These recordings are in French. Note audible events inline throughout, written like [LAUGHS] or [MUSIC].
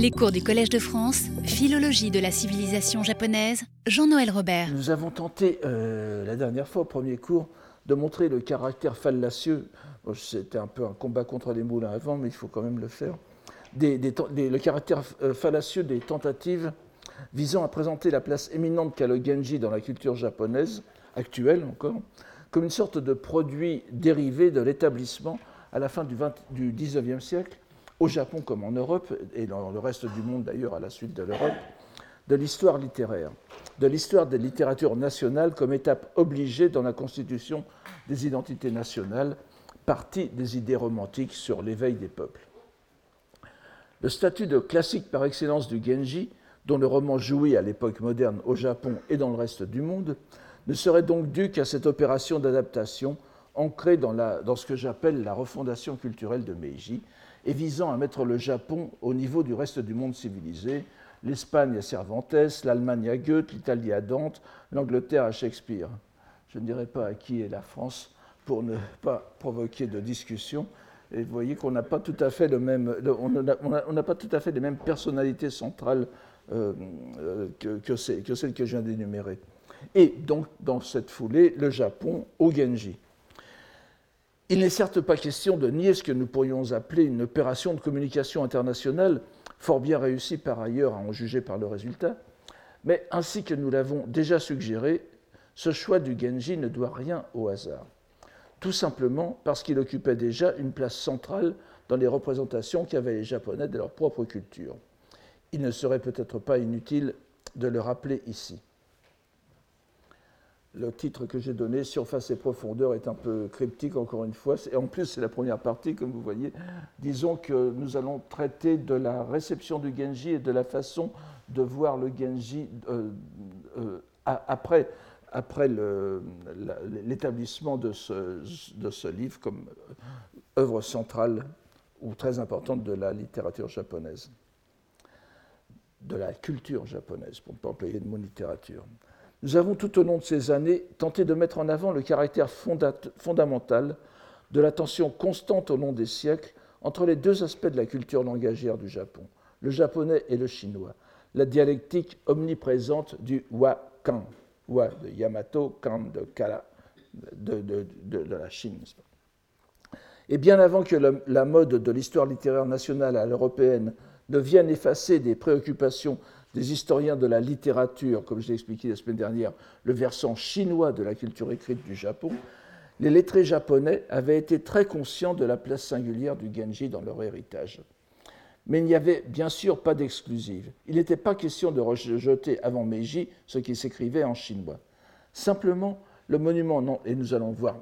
Les cours du Collège de France, Philologie de la civilisation japonaise, Jean-Noël Robert. Nous avons tenté euh, la dernière fois, au premier cours, de montrer le caractère fallacieux. C'était un peu un combat contre les moulins avant, mais il faut quand même le faire. le caractère euh, fallacieux des tentatives visant à présenter la place éminente qu'a le Genji dans la culture japonaise, actuelle encore, comme une sorte de produit dérivé de l'établissement à la fin du, 20, du 19e siècle au Japon comme en Europe, et dans le reste du monde d'ailleurs à la suite de l'Europe, de l'histoire littéraire, de l'histoire des littératures nationales comme étape obligée dans la constitution des identités nationales, partie des idées romantiques sur l'éveil des peuples. Le statut de classique par excellence du Genji, dont le roman jouit à l'époque moderne au Japon et dans le reste du monde, ne serait donc dû qu'à cette opération d'adaptation ancrée dans, ce que j'appelle la refondation culturelle de Meiji, et visant à mettre le Japon au niveau du reste du monde civilisé, l'Espagne à Cervantes, l'Allemagne à Goethe, l'Italie à Dante, l'Angleterre à Shakespeare. Je ne dirais pas à qui est la France pour ne pas provoquer de discussion. Et vous voyez qu'on n'a pas tout à fait les mêmes personnalités centrales euh, euh, que, celles que je viens d'énumérer. Et donc, dans cette foulée, le Japon au Genji. Il n'est certes pas question de nier ce que nous pourrions appeler une opération de communication internationale, fort bien réussie par ailleurs à en juger par le résultat, mais ainsi que nous l'avons déjà suggéré, ce choix du Genji ne doit rien au hasard. Tout simplement parce qu'il occupait déjà une place centrale dans les représentations qu'avaient les Japonais de leur propre culture. Il ne serait peut-être pas inutile de le rappeler ici le titre que j'ai donné, Surface et profondeur, est un peu cryptique encore une fois. Et en plus, c'est la première partie, comme vous voyez. Disons que nous allons traiter de la réception du Genji et de la façon de voir le Genji euh, euh, après, l'établissement de ce, de ce livre comme œuvre centrale ou très importante de la littérature japonaise, de la culture japonaise, pour ne pas employer de mot littérature. Nous avons tout au long de ces années tenté de mettre en avant le caractère fondamental de la tension constante au long des siècles entre les deux aspects de la culture langagière du Japon, le japonais et le chinois, la dialectique omniprésente du wa-kan, wa de Yamato, kan de Kala, de, la Chine. Et bien avant que la mode de l'histoire littéraire nationale à l'européenne ne vienne effacer des préoccupations des historiens de la littérature, comme je l'ai expliqué la semaine dernière, le versant chinois de la culture écrite du Japon, les lettrés japonais avaient été très conscients de la place singulière du Genji dans leur héritage. Mais il n'y avait bien sûr pas d'exclusive. Il n'était pas question de rejeter avant Meiji ce qui s'écrivait en chinois. Simplement, le monument, et nous allons voir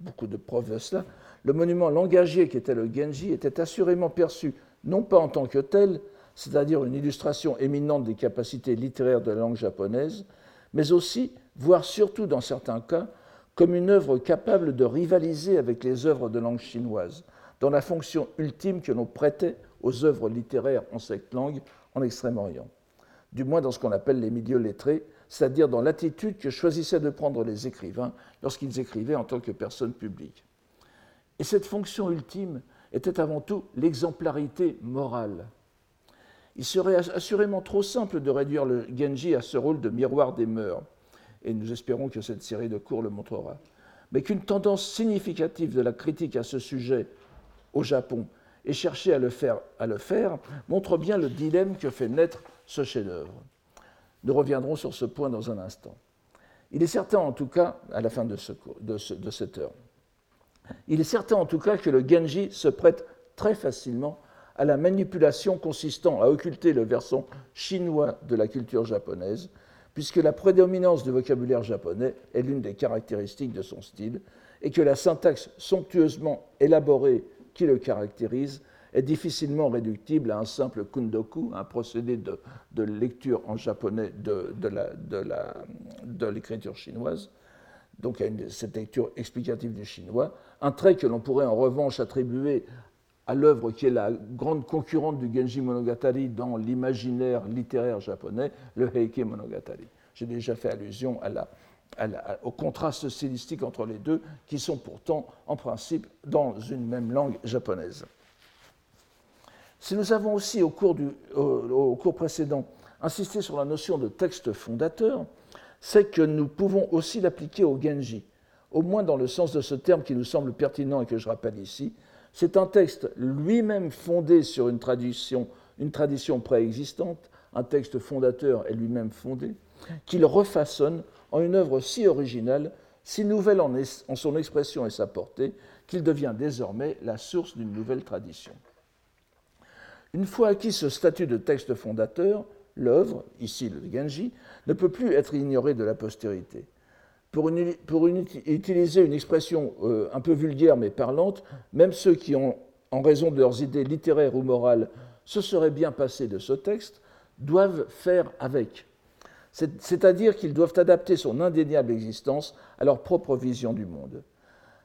beaucoup de preuves de cela, le monument langagier qui était le Genji était assurément perçu non pas en tant que tel, c'est-à-dire une illustration éminente des capacités littéraires de la langue japonaise, mais aussi, voire surtout dans certains cas, comme une œuvre capable de rivaliser avec les œuvres de langue chinoise, dans la fonction ultime que l'on prêtait aux œuvres littéraires en cette langue en Extrême-Orient, du moins dans ce qu'on appelle les milieux lettrés, c'est-à-dire dans l'attitude que choisissaient de prendre les écrivains lorsqu'ils écrivaient en tant que personnes publiques. Et cette fonction ultime était avant tout l'exemplarité morale, il serait assurément trop simple de réduire le Genji à ce rôle de miroir des mœurs, et nous espérons que cette série de cours le montrera, mais qu'une tendance significative de la critique à ce sujet au Japon et chercher à le faire, à le faire montre bien le dilemme que fait naître ce chef-d'œuvre. Nous reviendrons sur ce point dans un instant. Il est certain en tout cas, à la fin de, de cette heure, il est certain en tout cas que le Genji se prête très facilement à la manipulation consistant à occulter le versant chinois de la culture japonaise, puisque la prédominance du vocabulaire japonais est l'une des caractéristiques de son style, et que la syntaxe somptueusement élaborée qui le caractérise est difficilement réductible à un simple kundoku, un procédé de, lecture en japonais de, l'écriture chinoise, donc à cette lecture explicative du chinois, un trait que l'on pourrait en revanche attribuer à l'œuvre qui est la grande concurrente du Genji Monogatari dans l'imaginaire littéraire japonais, le Heike Monogatari. J'ai déjà fait allusion au contraste stylistique entre les deux, qui sont pourtant en principe dans une même langue japonaise. Si nous avons aussi, au cours, au cours précédent, insisté sur la notion de texte fondateur, c'est que nous pouvons aussi l'appliquer au Genji, au moins dans le sens de ce terme qui nous semble pertinent et que je rappelle ici. C'est un texte lui-même fondé sur une tradition, une tradition préexistante, un texte fondateur est lui-même fondé, qu'il refaçonne en une œuvre si originale, si nouvelle en, en son expression et sa portée, qu'il devient désormais la source d'une nouvelle tradition. Une fois acquis ce statut de texte fondateur, l'œuvre, ici le Genji, ne peut plus être ignorée de la postérité. Pour, utiliser une expression euh, un peu vulgaire mais parlante, même ceux qui ont, en raison de leurs idées littéraires ou morales, se seraient bien passés de ce texte, doivent faire avec. C'est-à-dire qu'ils doivent adapter son indéniable existence à leur propre vision du monde.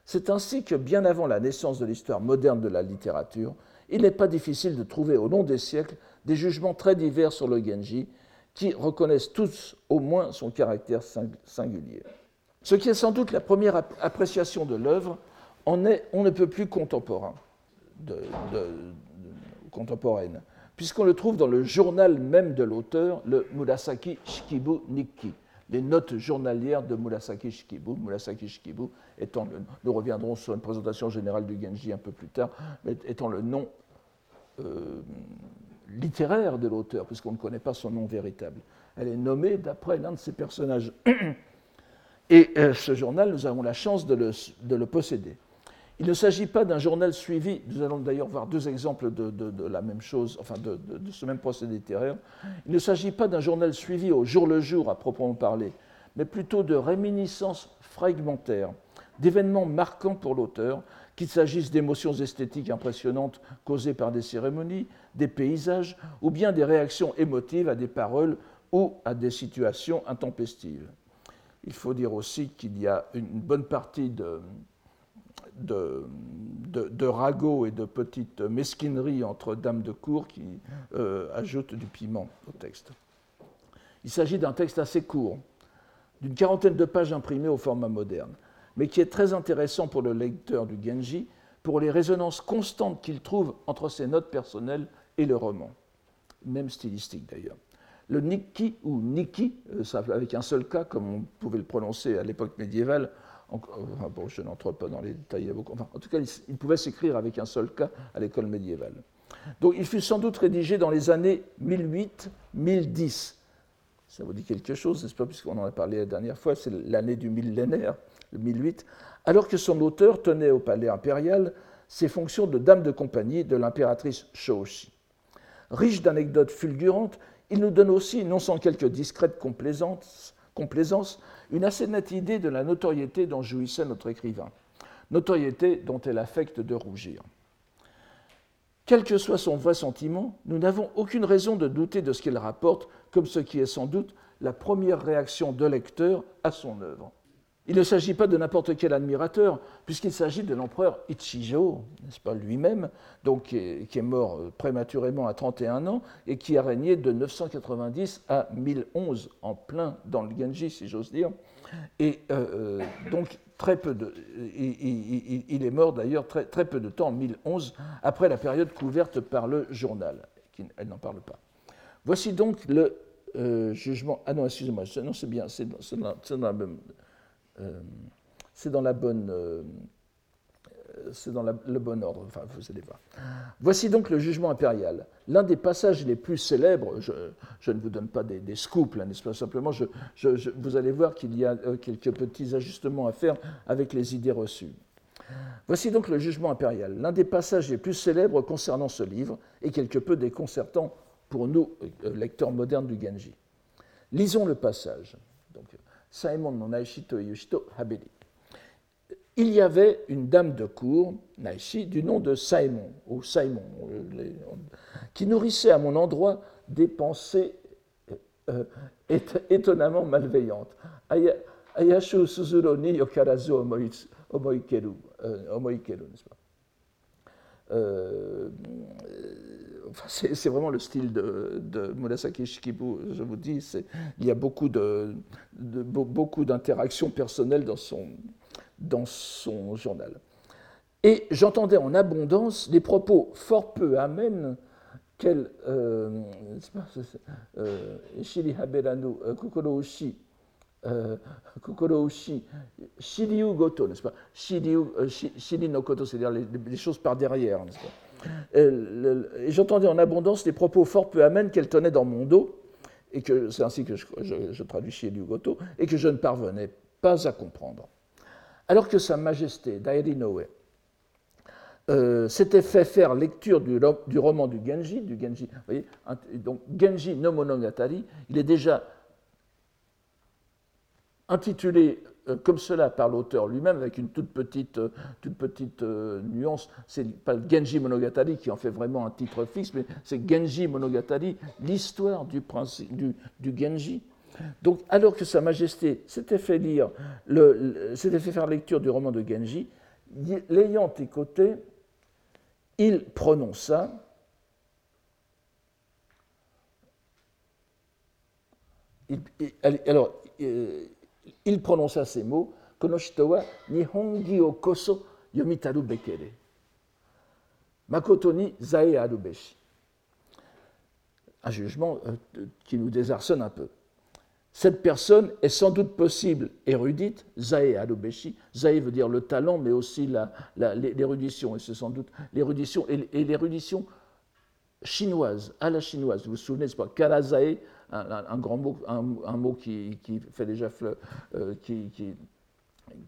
C'est ainsi que, bien avant la naissance de l'histoire moderne de la littérature, il n'est pas difficile de trouver au long des siècles des jugements très divers sur le Genji, qui reconnaissent tous au moins son caractère singulier. Ce qui est sans doute la première appréciation de l'œuvre on ne peut plus contemporain, contemporaine, puisqu'on le trouve dans le journal même de l'auteur, le Murasaki Shikibu Nikki, les notes journalières de Murasaki Shikibu. Murasaki Shikibu étant nous reviendrons sur une présentation générale du Genji un peu plus tard, mais étant le nom euh, littéraire de l'auteur, puisqu'on ne connaît pas son nom véritable. Elle est nommée d'après l'un de ses personnages. [CLEARS THROAT] Et euh, ce journal, nous avons la chance de le, posséder. Il ne s'agit pas d'un journal suivi, nous allons d'ailleurs voir deux exemples de, la même chose, enfin de, ce même procédé littéraire. Il ne s'agit pas d'un journal suivi au jour le jour à proprement parler, mais plutôt de réminiscences fragmentaires, d'événements marquants pour l'auteur, qu'il s'agisse d'émotions esthétiques impressionnantes causées par des cérémonies, des paysages, ou bien des réactions émotives à des paroles ou à des situations intempestives. Il faut dire aussi qu'il y a une bonne partie de, ragots et de petites mesquineries entre dames de cour qui euh, ajoutent du piment au texte. Il s'agit d'un texte assez court, d'une quarantaine de pages imprimées au format moderne, mais qui est très intéressant pour le lecteur du Genji pour les résonances constantes qu'il trouve entre ses notes personnelles et le roman, même stylistique d'ailleurs. Le Nikki ou Niki, euh, avec un seul K, comme on pouvait le prononcer à l'époque médiévale, bon, je n'entre pas dans les détails, en tout cas, il, pouvait s'écrire avec un seul K à l'école médiévale. Donc il fut sans doute rédigé dans les années 1008-10. Ça vous dit quelque chose, n'est-ce pas, puisqu'on en a parlé la dernière fois, c'est l'année du millénaire, le 1008, alors que son auteur tenait au palais impérial ses fonctions de dame de compagnie de l'impératrice Shōshi. Riche d'anecdotes fulgurantes, il nous donne aussi, non sans quelques discrètes complaisances, une assez nette idée de la notoriété dont jouissait notre écrivain, notoriété dont elle affecte de rougir. Quel que soit son vrai sentiment, nous n'avons aucune raison de douter de ce qu'il rapporte comme ce qui est sans doute la première réaction de lecteur à son œuvre. Il ne s'agit pas de n'importe quel admirateur, puisqu'il s'agit de l'empereur Ichijo, n'est-ce pas, lui-même, donc qui est, mort euh, prématurément à 31 ans et qui a régné de 990 à 1011, en plein dans le Genji, si j'ose dire. Et euh, euh, donc, très peu de, il, est mort d'ailleurs très, très, peu de temps, en 1011, après la période couverte par le journal. Elle n'en parle pas. Voici donc le jugement. Ah non, excusez-moi, non, c'est bien, c'est dans, la même. Euh, c'est dans la bonne euh, c'est dans le bon ordre. Enfin, vous allez voir. Voici donc le jugement impérial. L'un des passages les plus célèbres, je, ne vous donne pas des, scoops, n'est-ce pas? Simplement, vous allez voir qu'il y a euh, quelques petits ajustements à faire avec les idées reçues. Voici donc le jugement impérial. L'un des passages les plus célèbres concernant ce livre et quelque peu déconcertant pour nous, lecteurs modernes du Genji. Lisons le passage. Donc, Saemon no Naishi to Yushito Habeli. Il y avait une dame de cour, Naishi, du nom de Saemon, ou Saimon, qui nourrissait à mon endroit des pensées euh, étonnamment malveillantes. Ayashu Suzuro ni Yokarazu Omoikeru, euh, n'est-ce pas? Euh, c'est vraiment le style de, de Murasaki Shikibu, je vous dis. Il y a beaucoup d'interactions de, personnelles dans son, dans son journal. Et j'entendais en abondance les propos fort peu amènes quel Shiri Haberanu, Kokoro Ushi, Kokoro Ushi, Shiryu Goto, n'est-ce pas Shiri no Koto, c'est-à-dire les, choses par derrière, n'est-ce pas Et j'entendais en abondance les propos fort peu amènes qu'elle tenait dans mon dos, et que c'est ainsi que je, je, traduis Shiryu Goto, et que je ne parvenais pas à comprendre. Alors que Sa Majesté, Dairi Noe, euh, s'était fait faire lecture du, du, roman du Genji, du Genji, vous voyez, donc Genji no Monogatari, il est déjà intitulé euh, comme cela par l'auteur lui-même, avec une toute petite, euh, toute petite nuance. C'est pas Genji Monogatari qui en fait vraiment un titre fixe, mais c'est Genji Monogatari, l'histoire du, du, du, Genji. Donc, alors que Sa Majesté s'était fait lire, s'était fait faire lecture du roman de Genji, l'ayant écouté, il prononça alors, euh, il prononça ces mots Konoshito wa nihongi o koso yomitaru bekere. Zae aru beshi. Un jugement euh, qui nous désarçonne un peu. Cette personne est sans doute possible érudite, Zae Adobeshi. Zae veut dire le talent, mais aussi l'érudition. Et c'est sans doute l'érudition, et, chinoise, à la chinoise. Vous vous souvenez, c'est pas Karazae, un, grand mot, un, mot qui, fait déjà euh, qui,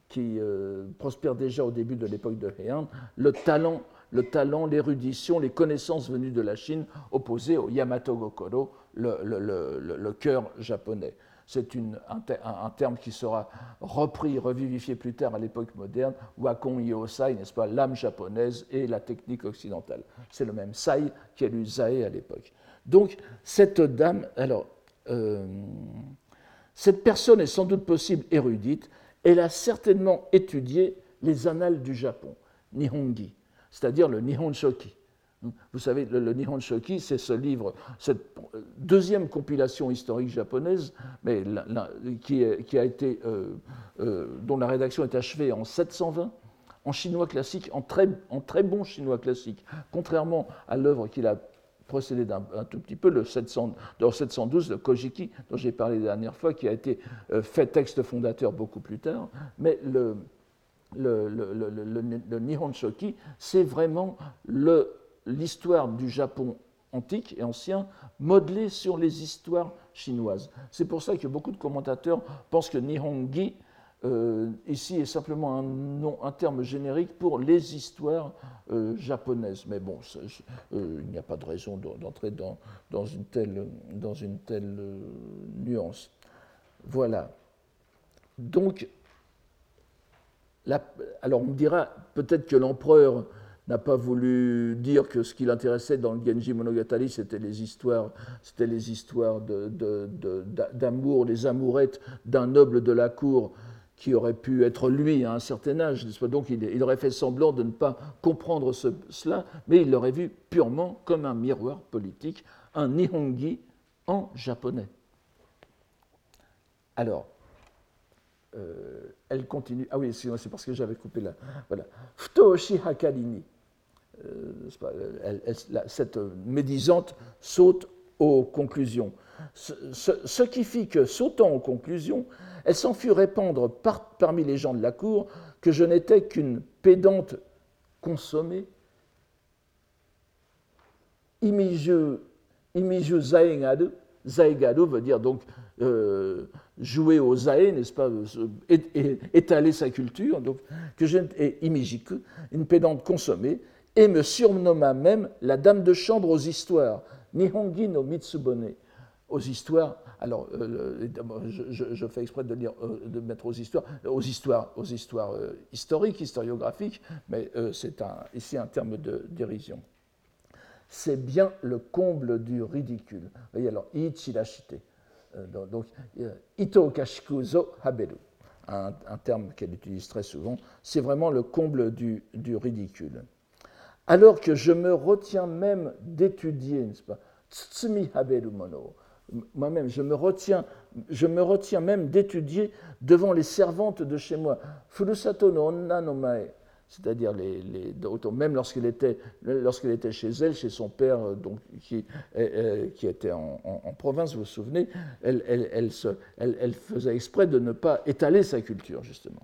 qui, euh, prospère déjà au début de l'époque de Heian. Le talent, le talent, l'érudition, les connaissances venues de la Chine, opposées au Yamato Gokoro, le, le, le cœur japonais. C'est un, terme qui sera repris, revivifié plus tard à l'époque moderne, Wakon Yosai, n'est-ce pas, l'âme japonaise et la technique occidentale. C'est le même Sai qui a lu Zae à l'époque. Donc, cette dame, alors, euh, cette personne est sans doute possible érudite, elle a certainement étudié les annales du Japon, Nihongi, c'est-à-dire le Nihon Shoki. Vous savez, le, Nihon Shoki, c'est ce livre, cette deuxième compilation historique japonaise, mais qui, a été, euh, euh, dont la rédaction est achevée en 720, en chinois classique, en très, en très bon chinois classique, contrairement à l'œuvre qu'il a procédé d'un tout petit peu, le 700, 712, le Kojiki, dont j'ai parlé la dernière fois, qui a été euh, fait texte fondateur beaucoup plus tard, mais le, le, le Nihon Shoki, c'est vraiment le l'histoire du Japon antique et ancien modelée sur les histoires chinoises. C'est pour ça que beaucoup de commentateurs pensent que Nihongi, euh, ici, est simplement un, terme générique pour les histoires euh, japonaises. Mais bon, euh, il n'y a pas de raison d'entrer dans, dans, une telle, dans une telle nuance. Voilà. Donc, alors on me dira peut-être que l'empereur n'a pas voulu dire que ce qui l'intéressait dans le Genji Monogatari, c'était les histoires, c'était les histoires d'amour, les amourettes d'un noble de la cour qui aurait pu être lui à un certain âge. Donc il, aurait fait semblant de ne pas comprendre cela, mais il l'aurait vu purement comme un miroir politique, un nihongi en japonais. Alors, euh, elle continue. Ah oui, c'est parce que j'avais coupé là. Voilà. Futoshi. Euh, cette médisante saute aux conclusions. Ce, qui fit que, sautant aux conclusions, elle s'en fut répandre parmi les gens de la cour que je n'étais qu'une pédante consommée. Imiju, imiju zaegado, zaegado veut dire donc euh, jouer au zae, n'est-ce pas, euh, étaler sa culture, donc que je, et imijiku, une pédante consommée, et me surnomma même la dame de chambre aux histoires, Nihongi no Mitsubone, aux histoires. Alors, euh, je, fais exprès euh, de mettre aux histoires, aux histoires, aux histoires euh, historiques, historiographiques, mais c'est ici un terme de dérision. C'est bien le comble du ridicule. Vous voyez, alors, ichirashite. donc, ito kashikuzo haberu. Un, terme qu'elle utilise très souvent, c'est vraiment le comble du ridicule alors que je me retiens même d'étudier, n'est-ce pas? Tsutsumi haberu mono. Moi-même, je me retiens, je me retiens même d'étudier devant les servantes de chez moi. Furusato no onna no mae, c'est-à-dire les, les, même lorsqu'elle était, lorsqu'elle était chez elle, chez son père, euh, donc, qui, qui était en, province, vous vous souvenez, elle, elle, se, elle, faisait exprès de ne pas étaler sa culture, justement.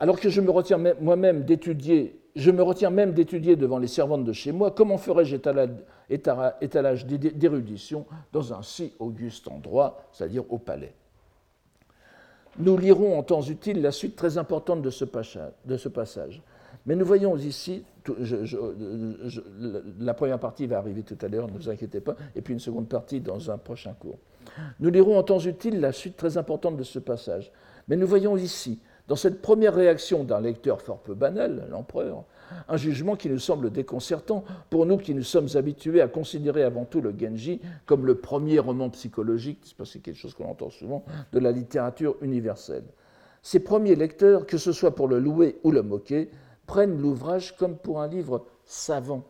Alors, que je me retiens moi-même d'étudier, je me retiens même d'étudier devant les servantes de chez moi, comment ferais-je étalage d'érudition dans un si auguste endroit, c'est-à-dire au palais? Nous lirons en temps utile la suite très importante de ce passage. Mais nous voyons ici, la première partie va arriver tout à l'heure, ne vous inquiétez pas, et puis une seconde partie dans un prochain cours. Nous lirons en temps utile la suite très importante de ce passage. Mais nous voyons ici, dans cette première réaction d'un lecteur fort peu banal, l'empereur, un jugement qui nous semble déconcertant pour nous qui nous sommes habitués à considérer avant tout le Genji comme le premier roman psychologique, c'est quelque chose qu'on entend souvent, de la littérature universelle. Ces premiers lecteurs, que ce soit pour le louer ou le moquer, prennent l'ouvrage comme pour un livre savant.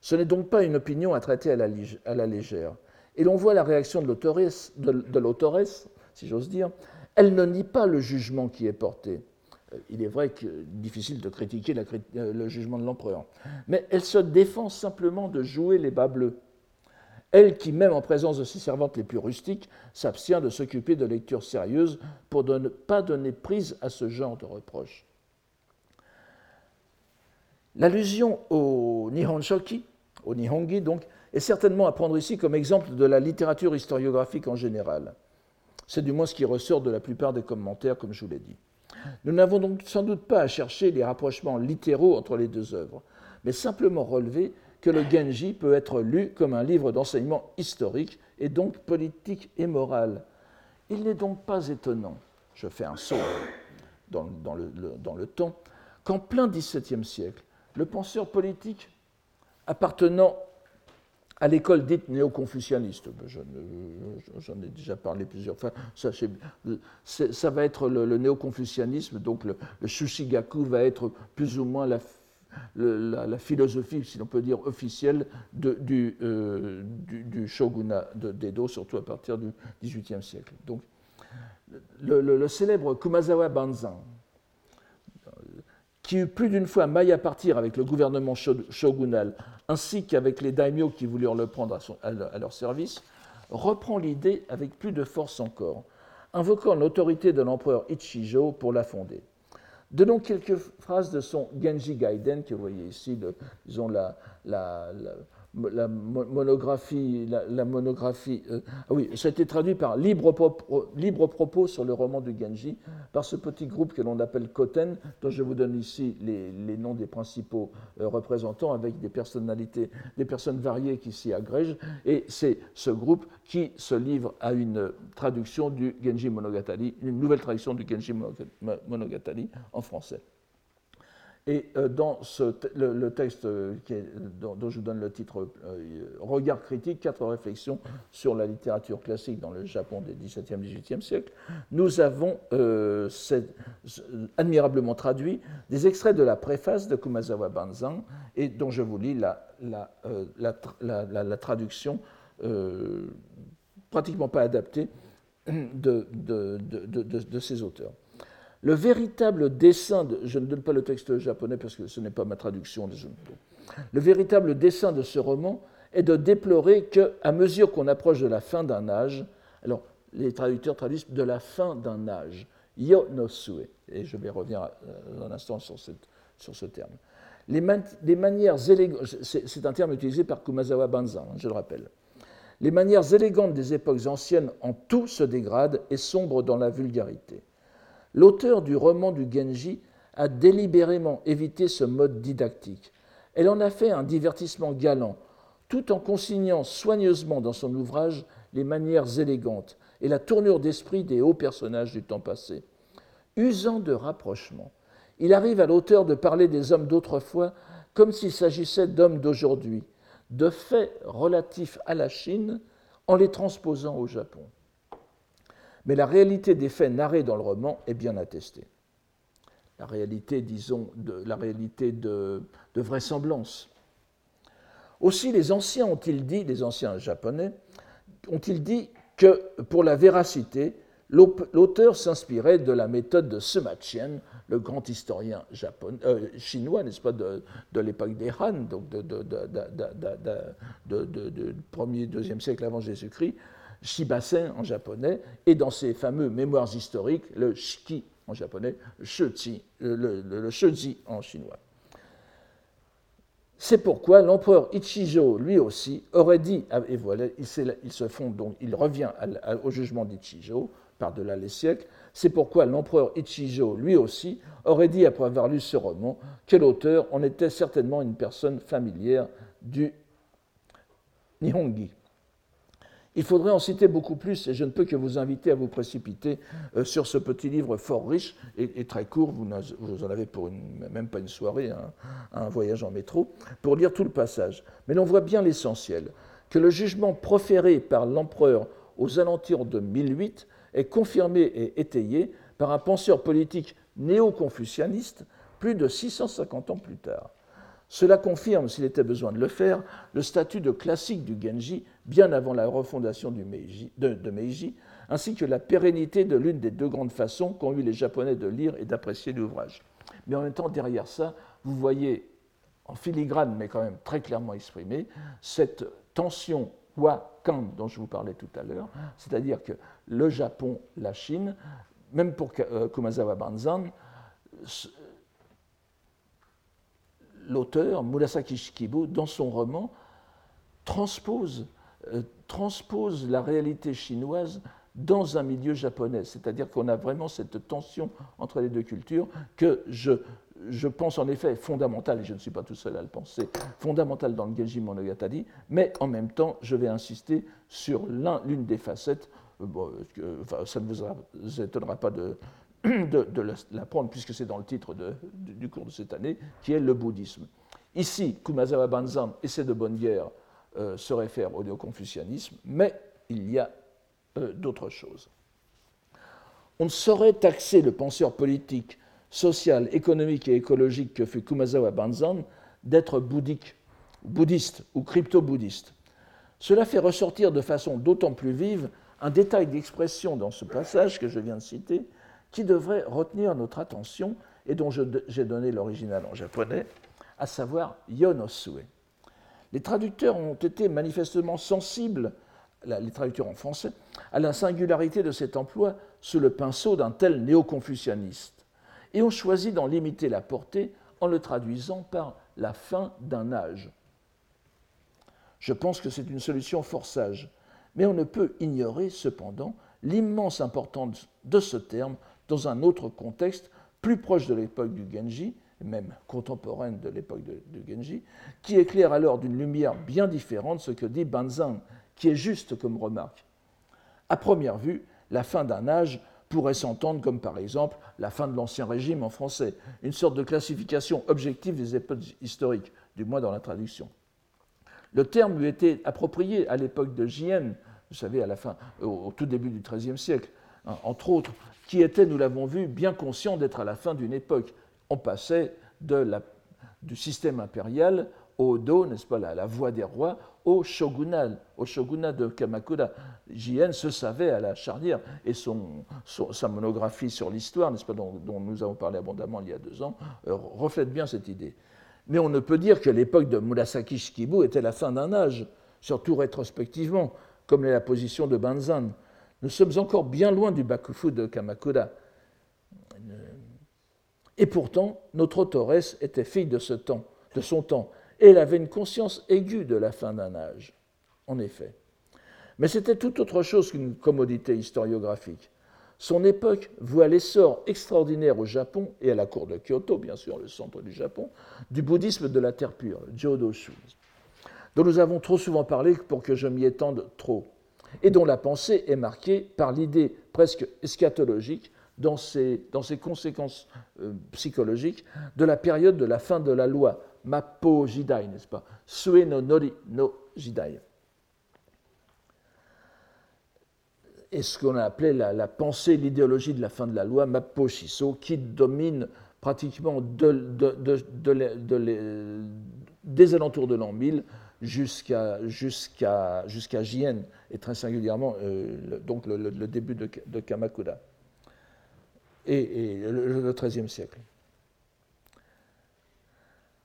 Ce n'est donc pas une opinion à traiter à la, légère. Et l'on voit la réaction de l'autoresse, si j'ose dire. Elle ne nie pas le jugement qui est porté euh, il est vrai que difficile de critiquer euh, le jugement de l'empereur, mais elle se défend simplement de jouer les bas bleus. Elle qui, même en présence de ses servantes les plus rustiques, s'abstient de s'occuper de lectures sérieuses pour ne pas donner prise à ce genre de reproches. L'allusion au Nihonshoki, au Nihongi donc, est certainement à prendre ici comme exemple de la littérature historiographique en général. C'est du moins ce qui ressort de la plupart des commentaires, comme je vous l'ai dit. Nous n'avons donc sans doute pas à chercher les rapprochements littéraux entre les deux œuvres, mais simplement relever que le Genji peut être lu comme un livre d'enseignement historique et donc politique et moral. Il n'est donc pas étonnant, je fais un saut dans, le, dans le temps, qu'en plein XVIIe siècle, le penseur politique appartenant à l'école dite néo-confucianiste. J'en ai déjà parlé plusieurs fois. Ça, va être le, néo-confucianisme, donc le, le, va être plus ou moins la, philosophie, si l'on peut dire, officielle du, euh, du, shogunat d'Edo, surtout à partir du XVIIIe siècle. Donc, le, célèbre Kumazawa Banzan, qui eut plus d'une fois maille à partir avec le gouvernement shogunal, ainsi qu'avec les daimyo qui voulurent le prendre à, leur service, reprend l'idée avec plus de force encore, invoquant l'autorité de l'empereur Ichijo pour la fonder. Donnons quelques phrases de son Genji Gaiden, que vous voyez ici, disons la, monographie, la, monographie euh, ah oui, ça a été traduit par libre, libre, propos sur le roman du Genji par ce petit groupe que l'on appelle Koten, dont je vous donne ici les, noms des principaux euh, représentants avec des personnalités, des personnes variées qui s'y agrègent. Et c'est ce groupe qui se livre à une traduction du Genji Monogatari, une nouvelle traduction du Genji Monogatari en français. Et euh, dans le, texte euh, dont, je vous donne le titre euh, Regard critique, quatre réflexions sur la littérature classique dans le Japon des XVIIe et XVIIIe siècles, nous avons admirablement traduit des extraits de la préface de Kumazawa Banzan et dont je vous lis la, la, traduction pratiquement pas adaptée de, de ces auteurs. Le véritable dessin, de, je ne donne pas le texte japonais parce que ce n'est pas ma traduction, le véritable dessin de ce roman est de déplorer qu'à mesure qu'on approche de la fin d'un âge, alors les traducteurs traduisent de la fin d'un âge, yo no sue, et je vais revenir euh, un instant sur, ce terme. Les, manières élégantes, c'est un terme utilisé par Kumazawa Banzan, hein, je le rappelle. Les manières élégantes des époques anciennes en tout se dégradent et sombrent dans la vulgarité. L'auteur du roman du Genji a délibérément évité ce mode didactique. Elle en a fait un divertissement galant, tout en consignant soigneusement dans son ouvrage les manières élégantes et la tournure d'esprit des hauts personnages du temps passé. Usant de rapprochement, il arrive à l'auteur de parler des hommes d'autrefois comme s'il s'agissait d'hommes d'aujourd'hui, de faits relatifs à la Chine en les transposant au Japon mais la réalité des faits narrés dans le roman est bien attestée. La réalité, disons, de, la réalité de, vraisemblance. Aussi, les anciens ont-ils dit, les anciens japonais, ont-ils dit que pour la véracité, L'auteur s'inspirait de la méthode de Sima Qian, le grand historien euh, chinois, n'est-ce pas, de, l'époque des Han, donc de, de, premier, deuxième siècle avant Jésus-Christ, Shibasen en japonais, et dans ses fameux mémoires historiques, le Shiki en japonais, le, le, le, en chinois. C'est pourquoi l'empereur Ichijo, lui aussi, aurait dit, ah, et voilà, il, se fond donc, il revient au jugement d'Ichijo, par-delà les siècles, c'est pourquoi l'empereur Ichijo, lui aussi, aurait dit, après avoir lu ce roman, que l'auteur en était certainement une personne familière du Nihongi. Il faudrait en citer beaucoup plus, et je ne peux que vous inviter à vous précipiter euh, sur ce petit livre fort riche et, très court, vous, en avez pour même pas une soirée, un voyage en métro, pour lire tout le passage. Mais l'on voit bien l'essentiel, que le jugement proféré par l'empereur aux alentours de 1008 est confirmé et étayé par un penseur politique néo-confucianiste plus de 650 ans plus tard. Cela confirme, s'il était besoin de le faire, le statut de classique du Genji bien avant la refondation du Meiji, de, Meiji, ainsi que la pérennité de l'une des deux grandes façons qu'ont eu les Japonais de lire et d'apprécier l'ouvrage. Mais en même temps, derrière ça, vous voyez en filigrane, mais quand même très clairement exprimée, cette tension Wa-Kan dont je vous parlais tout à l'heure, c'est-à-dire que le Japon, la Chine, même pour euh, Kumazawa Banzan, l'auteur, Murasaki Shikibu, dans son roman, transpose, euh, transpose la réalité chinoise dans un milieu japonais. C'est-à-dire qu'on a vraiment cette tension entre les deux cultures que je, je pense en effet fondamentale, et je ne suis pas tout seul à le penser, fondamentale dans le Genji Monogatari, mais en même temps, je vais insister sur l'une des facettes ça ne vous étonnera pas de, [CLEARS THROAT] de, l'apprendre, puisque c'est dans le titre du cours de cette année, qui est le bouddhisme. Ici, Kumazawa Banzan, Essai de bonne guerre, euh, se réfère au néo-confucianisme, mais il y a euh, d'autres choses. On ne saurait taxer le penseur politique, social, économique et écologique que fut Kumazawa Banzan d'être bouddhique, bouddhiste ou crypto-bouddhiste. Cela fait ressortir de façon d'autant plus vive un détail d'expression dans ce passage que je viens de citer qui devrait retenir notre attention et dont j'ai donné l'original en japonais, à savoir yonosue. Les traducteurs ont été manifestement sensibles, les traducteurs en français, à la singularité de cet emploi sous le pinceau d'un tel néo-confucianiste et ont choisi d'en limiter la portée en le traduisant par la fin d'un âge. Je pense que c'est une solution fort sage, mais on ne peut ignorer cependant l'immense importance de ce terme dans un autre contexte plus proche de l'époque du Genji, même contemporaine de l'époque du Genji, qui éclaire alors d'une lumière bien différente ce que dit Banzan, qui est juste comme remarque. À première vue, la fin d'un âge pourrait s'entendre comme par exemple la fin de l'Ancien Régime en français, une sorte de classification objective des époques historiques, du moins dans la traduction. Le terme lui était approprié à l'époque de Jien, vous savez, à la fin, au, tout début du XIIIe siècle, hein, entre autres, qui était, nous l'avons vu, bien conscient d'être à la fin d'une époque. On passait du système impérial au Do, n'est-ce pas, la, la voix des rois, au shogunat, au shogunat de Kamakura. Jien se savait à la charnière, et son, sa monographie sur l'histoire, n'est-ce pas, dont, nous avons parlé abondamment il y a deux ans, euh, reflète bien cette idée. Mais on ne peut dire que l'époque de Murasaki Shikibu était la fin d'un âge, surtout rétrospectivement comme l'est la position de Banzan. Nous sommes encore bien loin du Bakufu de Kamakura. Et pourtant, notre autoresse était fille de, ce temps, de son temps, et elle avait une conscience aiguë de la fin d'un âge, en effet. Mais c'était tout autre chose qu'une commodité historiographique. Son époque voit l'essor extraordinaire au Japon et à la cour de Kyoto, bien sûr, le centre du Japon, du bouddhisme de la terre pure, Jodoshu dont nous avons trop souvent parlé pour que je m'y étende trop, et dont la pensée est marquée par l'idée presque eschatologique dans ses, dans ses conséquences euh, psychologiques de la période de la fin de la loi, Mappo Jidai, n'est-ce pas? Sue no Nori no Jidai. Et ce qu'on a appelé la, pensée, l'idéologie de la fin de la loi, Mappo Shiso, qui domine pratiquement de, de, des alentours de l'an 1000 jusqu'à jusqu'à et très singulièrement le, donc le, début de, Kamakura et, le XIIIe siècle.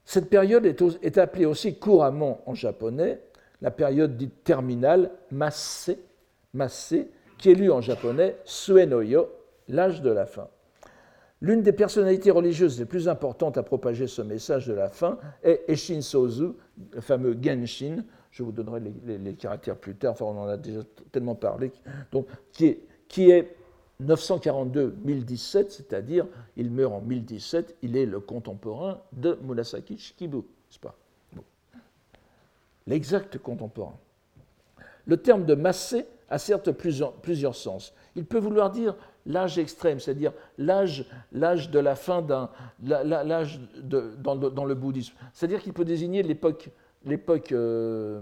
Cette période est, appelée aussi couramment en japonais la période dite terminale, Masse, Masse qui est lue en japonais Suenoyo, l'âge de la fin. L'une des personnalités religieuses les plus importantes à propager ce message de la fin est Eshin Sozu, le fameux Genshin. Je vous donnerai les, caractères plus tard, enfin on en a déjà tellement parlé, donc, qui est, qui est 942-1017, c'est-à-dire il meurt en 1017, il est le contemporain de Murasaki Shikibu, n'est-ce pas? L'exact contemporain. Le terme de massé a certes plusieurs, plusieurs sens. Il peut vouloir dire l'âge extrême, c'est-à-dire l'âge, l'âge de la fin d'un, l'âge dans, dans, le bouddhisme. C'est-à-dire qu'il peut désigner l'époque, l'époque euh,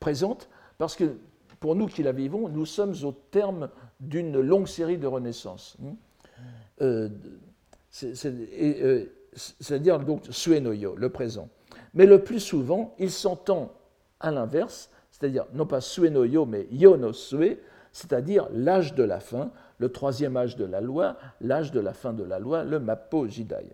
présente, parce que pour nous qui la vivons, nous sommes au terme d'une longue série de renaissances. Hmm. Euh, euh, c'est-à-dire donc suenoyo, le présent. Mais le plus souvent, il s'entend à l'inverse, c'est-à-dire non pas suenoyo, mais yo no sue, c'est-à-dire l'âge de la fin, le troisième âge de la loi, l'âge de la fin de la loi, le Mappo Jidai.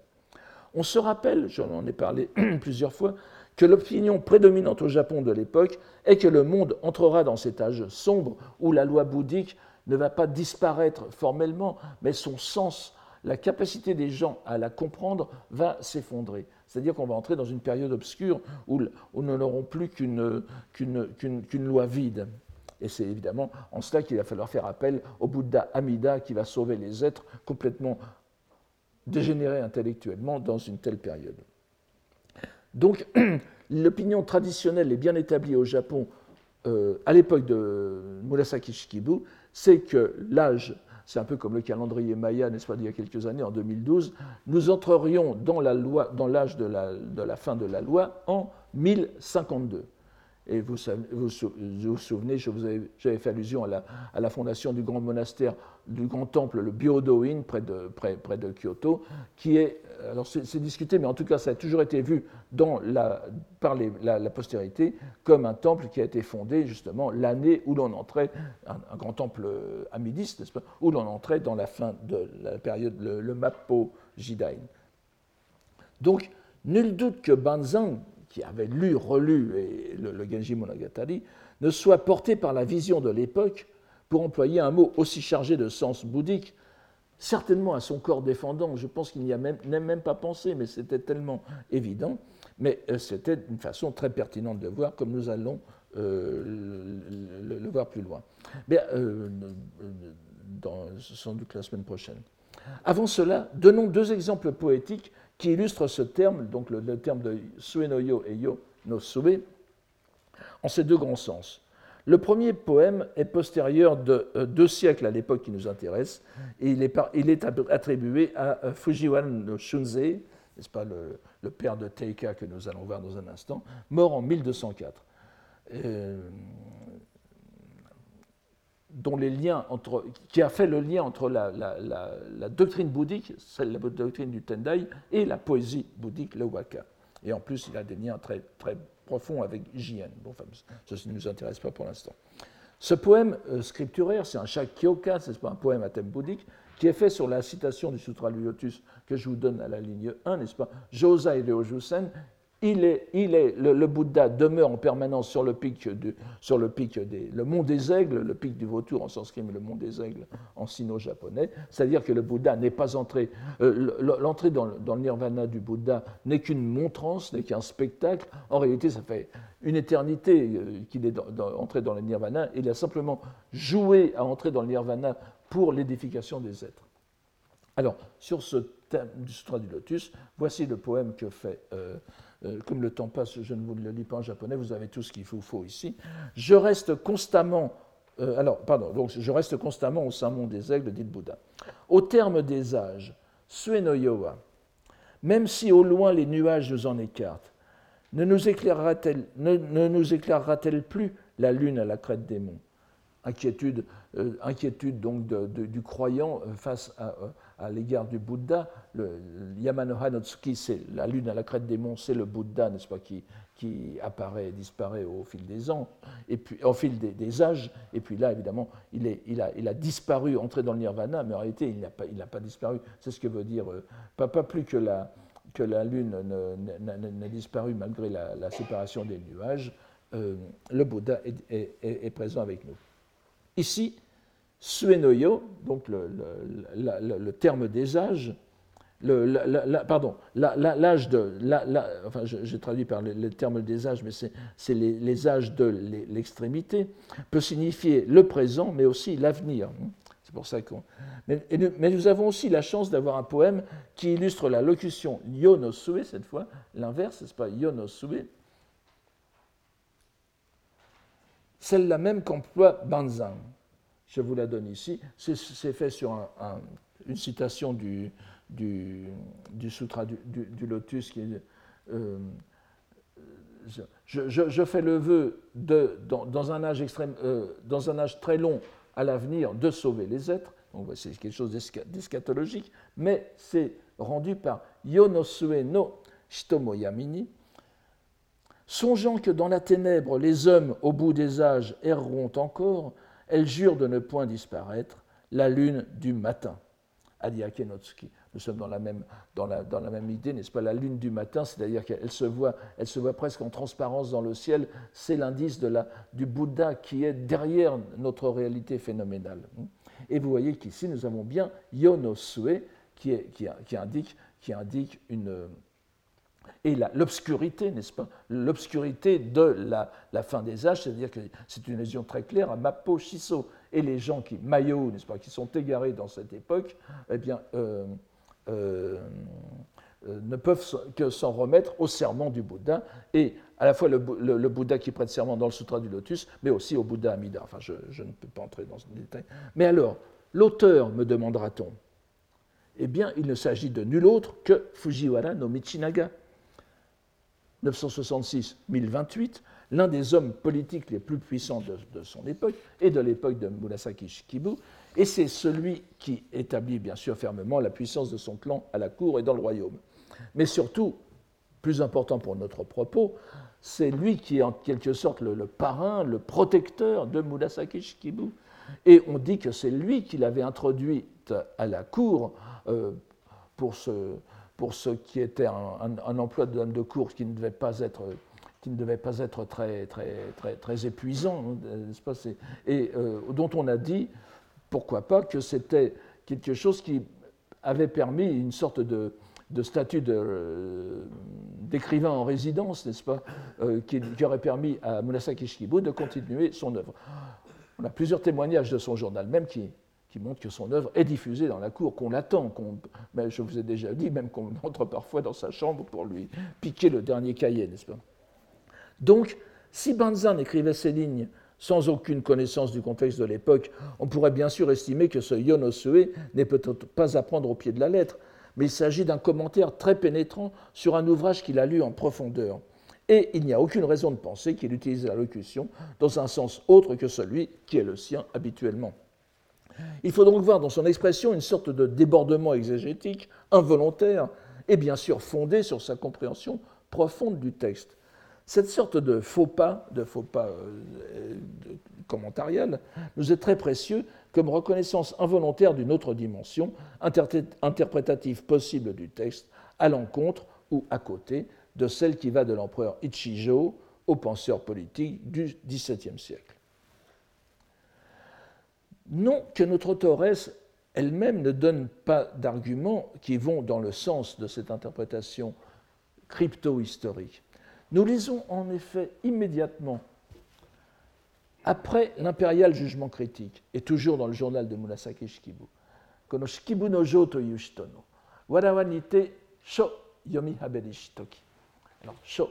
On se rappelle, j'en ai parlé [CLEARS THROAT] plusieurs fois, que l'opinion prédominante au Japon de l'époque est que le monde entrera dans cet âge sombre où la loi bouddhique ne va pas disparaître formellement, mais son sens, la capacité des gens à la comprendre va s'effondrer. C'est-à-dire qu'on va entrer dans une période obscure où, nous n'aurons plus qu'une loi vide. Et c'est évidemment en cela qu'il va falloir faire appel au Bouddha Amida qui va sauver les êtres complètement dégénérés intellectuellement dans une telle période. Donc, [CLEARS THROAT] l'opinion traditionnelle et bien établie au Japon euh, à l'époque de Murasaki Shikibu, c'est que l'âge, c'est un peu comme le calendrier Maya, n'est-ce pas, d'il y a quelques années, en 2012, nous entrerions dans l'âge de la fin de la loi en 1052. Et vous vous, vous, souvenez, j'avais fait allusion à la, fondation du grand monastère, du grand temple, le Byodo-in, près de, près, près de Kyoto, qui est, alors c'est discuté, mais en tout cas ça a toujours été vu dans la, par la, postérité comme un temple qui a été fondé justement l'année où l'on entrait, un, grand temple amidiste, n'est-ce pas, où l'on entrait dans la fin de la période, le, le Mappo Jidain. Donc, nul doute que Banzan, qui avait lu, relu le, Genji Monogatari, ne soit porté par la vision de l'époque, pour employer un mot aussi chargé de sens bouddhique, certainement à son corps défendant, je pense qu'il n'y a même, pas pensé, mais c'était tellement évident, mais euh, c'était une façon très pertinente de voir, comme nous allons euh, le, voir plus loin. Euh, dans, sans doute la semaine prochaine. Avant cela, donnons deux exemples poétiques qui illustre ce terme, donc le, terme de sue no yo et yo no sue, en ces deux grands sens. Le premier poème est postérieur de euh, deux siècles à l'époque qui nous intéresse, et il est, attribué à euh, Fujiwara no Shunzei, n'est-ce pas, le, le, père de Teika que nous allons voir dans un instant, mort en 1204 dont les liens entre, qui a fait le lien entre la, doctrine bouddhique, celle, la doctrine du Tendai, et la poésie bouddhique, le waka. Et en plus, il a des liens très, très profonds avec Jien. Bon, ça ne nous intéresse pas pour l'instant. Ce poème euh, scripturaire, c'est un shakyoka, c'est pas un poème à thème bouddhique, qui est fait sur la citation du Sutra Lotus que je vous donne à la ligne 1, n'est-ce pas? Josai Ryojusen il est, le, Bouddha demeure en permanence sur le pic, du, sur le pic des, le mont des aigles, le pic du vautour en sanskrit, mais le mont des aigles en sino-japonais. C'est-à-dire que le Bouddha n'est pas entré, euh, l'entrée dans, dans, le nirvana du Bouddha n'est qu'une montrance, n'est qu'un spectacle. En réalité, ça fait une éternité euh, qu'il est entré dans le nirvana. Il a simplement joué à entrer dans le nirvana pour l'édification des êtres. Alors, sur ce thème du Sutra du Lotus, voici le poème que fait. Euh, euh, comme le temps passe, je ne vous le lis pas en japonais, vous avez tout ce qu'il vous faut ici. Je reste constamment, euh, alors, pardon, donc je reste constamment au sein monde des aigles, dit le Bouddha. Au terme des âges, Sue no Yowa, même si au loin les nuages nous en écartent, ne nous éclairera-t-elle ne, plus la lune à la crête des monts? Inquiétude, euh, inquiétude donc du croyant face à, à l'égard du Bouddha. Le, Tsuki, c'est la lune à la crête des monts, c'est le Bouddha, n'est-ce pas, qui, apparaît et disparaît au fil des ans, et au fil des, âges, et puis là, évidemment, il, a, disparu, entré dans le nirvana, mais en réalité, il n'a pas, disparu. C'est ce que veut dire, euh, pas, plus que la, Lune n'a disparu malgré la, séparation des nuages, euh, le Bouddha est, présent avec nous. Ici, Suenoyo, donc le, le, terme des âges, le, pardon, l'âge de, enfin, j'ai traduit par le, terme des âges, mais c'est les, âges de l'extrémité, peut signifier le présent, mais aussi l'avenir. C'est pour ça qu'on. Mais, mais, nous avons aussi la chance d'avoir un poème qui illustre la locution yonosue, cette fois, l'inverse, c'est pas? Yonosue, celle-là même qu'emploie Banzan. Je vous la donne ici. C'est fait sur une citation du, du, sutra du, lotus qui. Euh, je, fais le vœu de, dans, un âge extrême, euh, dans un âge très long à l'avenir de sauver les êtres. C'est quelque chose d'eschatologique, mais c'est rendu par Yonosue no Shitomo Yamini. Songeant que dans la ténèbre les hommes au bout des âges erreront encore, elle jure de ne point disparaître, la lune du matin. Adiakenotsuki nous sommes dans la même, idée, n'est-ce pas? La lune du matin, c'est-à-dire qu'elle se, voit, elle se voit presque en transparence dans le ciel, c'est l'indice du Bouddha qui est derrière notre réalité phénoménale. Et vous voyez qu'ici, nous avons bien Yonosue qui, indique, qui indique une, et l'obscurité, n'est-ce pas? L'obscurité de la, fin des âges, c'est-à-dire que c'est une vision très claire à Mapo Shiso. Et les gens qui, Mayo, n'est-ce pas, qui sont égarés dans cette époque, eh bien, euh, euh, euh, ne peuvent que s'en remettre au serment du Bouddha, et à la fois le, Bouddha qui prête serment dans le Sutra du Lotus, mais aussi au Bouddha Amida. Enfin, je, ne peux pas entrer dans ce détail. Mais alors, l'auteur, me demandera-t-on? Eh bien, il ne s'agit de nul autre que Fujiwara no Michinaga, 966-1028, l'un des hommes politiques les plus puissants de, son époque et de l'époque de Murasaki Shikibu, et c'est celui qui établit bien sûr fermement la puissance de son clan à la cour et dans le royaume. Mais surtout, plus important pour notre propos, c'est lui qui est en quelque sorte le, parrain, le protecteur de Murasaki Shikibu. Et on dit que c'est lui qui l'avait introduite à la cour euh, pour, ce, pour ce qui était un, emploi de dame de cour qui ne devait pas être qui ne devait pas être très, très, très, très épuisant, pas et euh, dont on a dit pourquoi pas, que c'était quelque chose qui avait permis une sorte de, statut euh, d'écrivain en résidence, n'est-ce pas, euh, qui, aurait permis à Murasaki Shikibu de continuer son œuvre. On a plusieurs témoignages de son journal même qui, qui montrent que son œuvre est diffusée dans la cour, qu'on l'attend, mais je vous ai déjà dit, même qu'on [LAUGHS] entre parfois dans sa chambre pour lui piquer le dernier cahier, n'est-ce pas? Donc, si Banzan écrivait ces lignes sans aucune connaissance du contexte de l'époque, on pourrait bien sûr estimer que ce Yonosue n'est peut-être pas à prendre au pied de la lettre, mais il s'agit d'un commentaire très pénétrant sur un ouvrage qu'il a lu en profondeur. Et il n'y a aucune raison de penser qu'il utilise la locution dans un sens autre que celui qui est le sien habituellement. Il faut donc voir dans son expression une sorte de débordement exégétique involontaire et bien sûr fondé sur sa compréhension profonde du texte. Cette sorte de faux pas, de faux pas euh, commentarial, nous est très précieux comme reconnaissance involontaire d'une autre dimension interprétative possible du texte, à l'encontre ou à côté de celle qui va de l'empereur Ichijo au penseur politique du XVIIe siècle. Non que notre autoresse elle-même ne donne pas d'arguments qui vont dans le sens de cette interprétation crypto-historique. Nous lisons en effet immédiatement, après l'impérial jugement critique, et toujours dans le journal de Murasaki Shikibu, Kono Shikibu no jo to no, warawa sho yomi haberi. Alors, sho,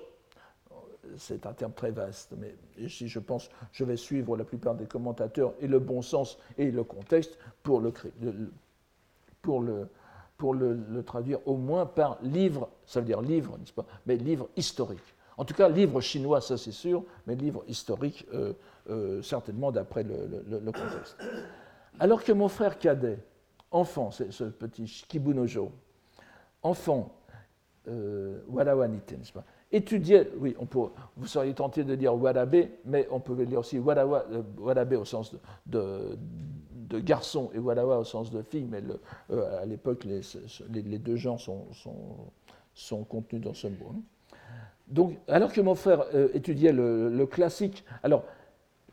c'est un terme très vaste, mais si je pense, je vais suivre la plupart des commentateurs et le bon sens et le contexte pour le, traduire au moins par livre, ça veut dire livre, n'est-ce pas, mais livre historique. En tout cas, livre chinois, ça c'est sûr, mais livre historique, euh, euh, certainement d'après le, contexte. Alors que mon frère cadet, enfant, ce petit Kibunojo, enfant, euh, Walawanite, n'est-ce pas étudiait, oui, on peut, vous seriez tenté de dire Wadabe, mais on peut dire aussi Wadawa, euh, Wadabe au sens de, garçon et Wadawa au sens de fille, mais euh, à l'époque, les, les, deux genres sont, sont, sont, contenus dans ce mot. Hein. Donc, alors que mon frère euh, étudiait le, le, classique, alors,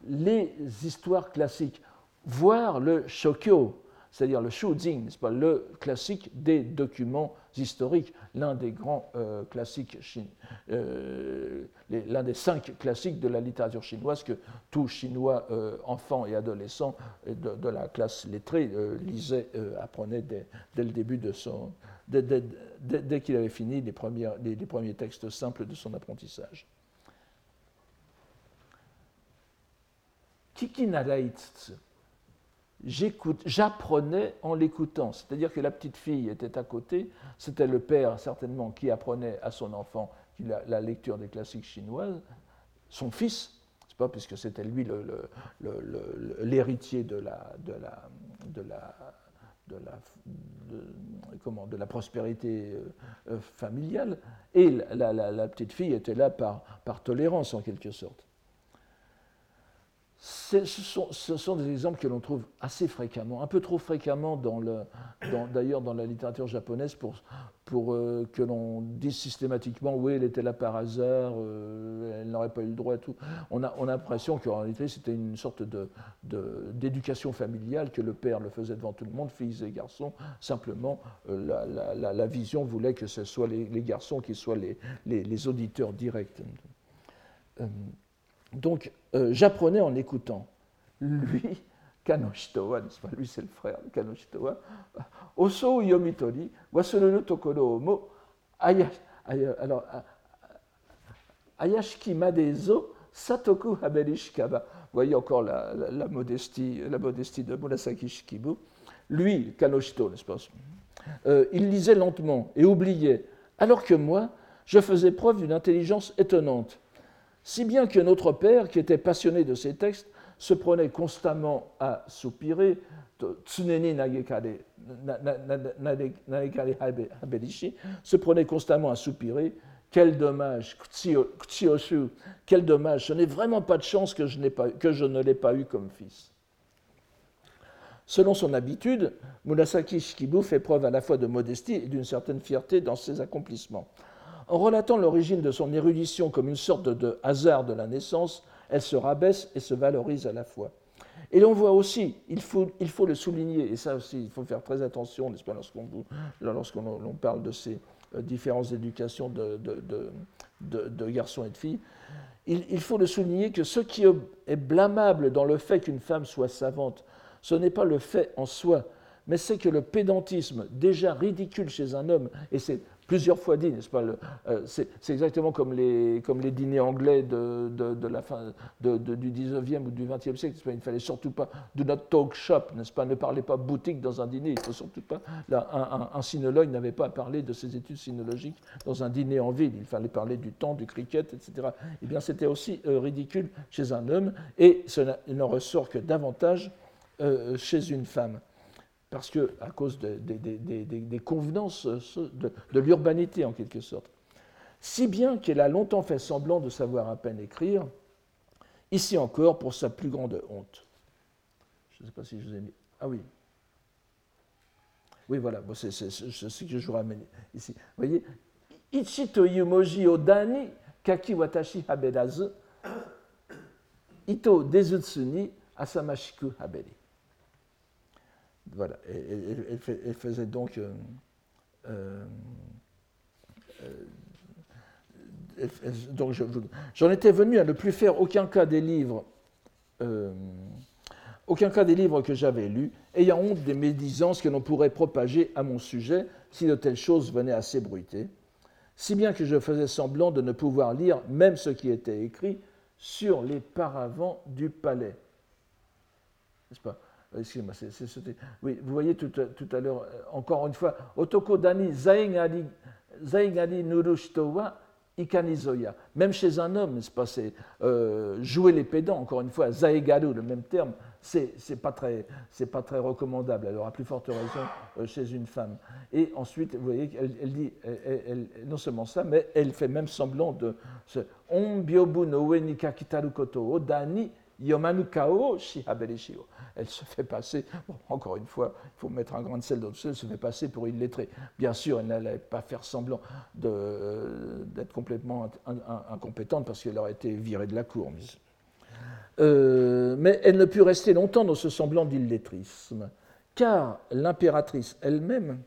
les histoires classiques, voire le shokyo, c'est-à-dire le Shujing, pas, le classique des documents historiques, l'un des grands euh, classiques, euh, l'un des cinq classiques de la littérature chinoise que tout Chinois euh, enfant et adolescent de, la classe lettrée lisait, apprenait dès, le début de son, dès, qu'il avait fini les, les, premiers textes simples de son apprentissage. J'apprenais en l'écoutant. C'est-à-dire que la petite fille était à côté, c'était le père certainement qui apprenait à son enfant la, lecture des classiques chinoises, son fils, c'est pas puisque c'était lui l'héritier de la, prospérité familiale, et la, petite fille était là par tolérance en quelque sorte ce sont, des exemples que l'on trouve assez fréquemment, un peu trop fréquemment d'ailleurs dans, la littérature japonaise pour, euh, que l'on dise systématiquement oui, elle était là par hasard, euh, elle n'aurait pas eu le droit à tout. On a, on a l'impression qu'en réalité c'était une sorte d'éducation familiale, que le père le faisait devant tout le monde, filles et garçons. Simplement, euh, la, vision voulait que ce soit les, garçons qui soient les, les auditeurs directs. Donc, euh, j'apprenais en écoutant. Lui, Kanoshitowa, n'est-ce pas? Lui, c'est le frère de Kanoshitowa. Oso yomitori, wasuru no tokoro mo, alors, ayashiki madezo, satoku haberishikaba. Vous voyez encore la, la, modestie, la modestie de Murasaki Shikibu. Lui, Kanoshito, n'est-ce pas? Euh, Il lisait lentement et oubliait, alors que moi, je faisais preuve d'une intelligence étonnante si bien que notre père, qui était passionné de ces textes, se prenait constamment à soupirer, se prenait constamment à soupirer, quel dommage, quel dommage, ce n'est vraiment pas de chance que je, pas, que je ne l'ai pas eu comme fils. Selon son habitude, Murasaki Shikibu fait preuve à la fois de modestie et d'une certaine fierté dans ses accomplissements. En relatant l'origine de son érudition comme une sorte de hasard de la naissance, elle se rabaisse et se valorise à la fois. Et l'on voit aussi, il faut, il faut, le souligner, et ça aussi, il faut faire très attention, n'est-ce pas, lorsqu'on parle de ces euh, différentes éducations de, garçons et de filles, il, il, faut le souligner que ce qui est blâmable dans le fait qu'une femme soit savante, ce n'est pas le fait en soi, mais c'est que le pédantisme, déjà ridicule chez un homme, et c'est plusieurs fois dit, n'est-ce pas euh, C'est exactement comme les, dîners anglais de, la fin du 19e ou du 20e siècle. Il ne fallait surtout pas do not talk shop, n'est-ce pas Ne parlez pas boutique dans un dîner. Il faut surtout pas. Un, sinologue n'avait pas à parler de ses études sinologiques dans un dîner en ville. Il fallait parler du temps, du cricket, etc. Eh bien, c'était aussi euh, ridicule chez un homme et cela n'en ressort que davantage euh, chez une femme parce que, à cause des convenances de, l'urbanité en quelque sorte. Si bien qu'elle a longtemps fait semblant de savoir à peine écrire, ici encore pour sa plus grande honte. Je ne sais pas si je vous ai mis. Ah oui. Oui, voilà, c'est ce que je vous ramène ici. Vous voyez Ichito yumoji odani kaki watashi haberazu ito dezutsuni asamashiku haberi voilà, elle, faisait donc. Euh, euh, euh, donc j'en étais venu à ne plus faire aucun cas des livres, aucun cas des livres que j'avais lus, ayant honte des médisances que l'on pourrait propager à mon sujet si de telles choses venaient à s'ébruiter, si bien que je faisais semblant de ne pouvoir lire même ce qui était écrit sur les paravents du palais. N'est-ce pas? Excusez-moi, c'est, oui, vous voyez tout, à l'heure, euh, encore une fois, Otoko dani zaingari, zaingari nurushito wa ikanizoya. Même chez un homme, n'est-ce pas, c'est euh, jouer les pédants, encore une fois, zaegaru, le même terme, c'est pas, très, pas très recommandable. Elle aura plus forte raison euh, chez une femme. Et ensuite, vous voyez, elle, dit, non seulement ça, mais elle fait même semblant de. On byobu no o dani yomanu kao elle se fait passer, encore une fois, il faut mettre un grain de sel dans le elle se fait passer pour une lettrée. Bien sûr, elle n'allait pas faire semblant d'être complètement incompétente parce qu'elle aurait été virée de la cour. Euh, mais elle ne put rester longtemps dans ce semblant d'illettrisme, car l'impératrice elle-même,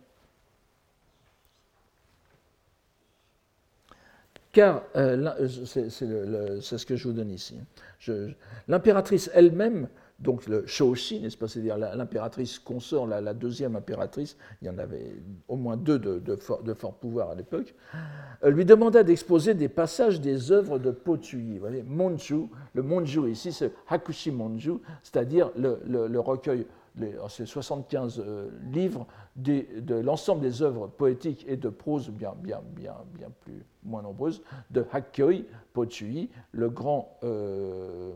car euh, c'est ce que je vous donne ici, l'impératrice elle-même donc le Shoshi, n'est-ce pas, c'est-à-dire l'impératrice consort, la, deuxième impératrice, il y en avait au moins deux de, fort, pouvoir à l'époque, euh, lui demanda d'exposer des passages des œuvres de Potui. Vous le Monju ici, c'est Hakushi Monju, c'est-à-dire le, recueil, c'est 75 euh, livres de l'ensemble des œuvres poétiques et de prose bien, bien, bien, bien plus, moins nombreuses, de Hakkoi Potui, le grand, euh,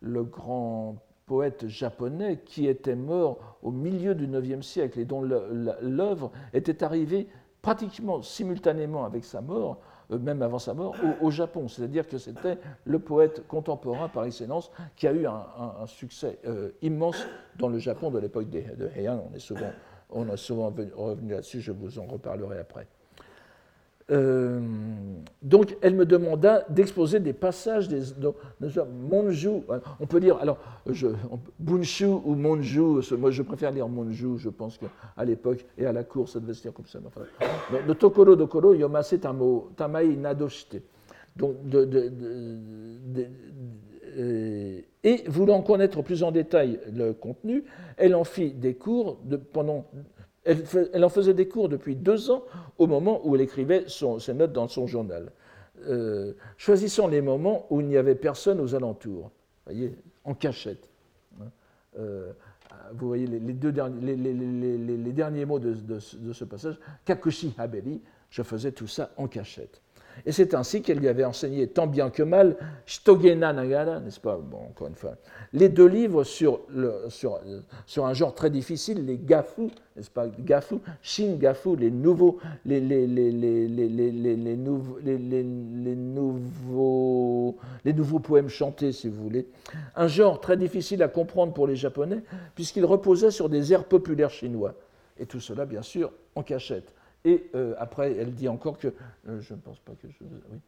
le grand poète japonais qui était mort au milieu du IXe siècle et dont l'œuvre était arrivée pratiquement simultanément avec sa mort, même avant sa mort, au, Japon. C'est-à-dire que c'était le poète contemporain par excellence qui a eu un, succès euh, immense dans le Japon de l'époque de Heian. On est souvent, on est souvent revenu là-dessus, je vous en reparlerai après. Euh, donc, elle me demanda d'exposer des passages des Monju. On peut dire, alors, je, Bunshu ou Monju, moi je préfère lire Monju, je pense qu'à l'époque et à la cour, ça devait se dire comme ça. Enfin, le Tokoro Dokoro Yomase Tamo, Tamai Nadoshite. Euh, et voulant connaître plus en détail le contenu, elle en fit des cours pendant elle, en faisait des cours depuis deux ans au moment où elle écrivait ses notes dans son journal. Euh, choisissant les moments où il n'y avait personne aux alentours, voyez, en cachette. Hein. Euh, vous voyez les, derniers, mots de, de, ce passage, Kakushi Habeli, je faisais tout ça en cachette. Et c'est ainsi qu'elle lui avait enseigné tant bien que mal Shitogena Nagara, n'est-ce pas? Bon, encore une fois. Les deux livres sur, sur, sur un genre très difficile, les Gafu, n'est-ce pas? Gafu, Shin Gafu, les nouveaux, les, les, les, les nouveaux, nouveaux, les nouveaux poèmes chantés, si vous voulez. Un genre très difficile à comprendre pour les Japonais, puisqu'il reposait sur des airs populaires chinois. Et tout cela, bien sûr, en cachette. Et euh, après, elle dit encore que, euh, je ne pense pas que je... Oui,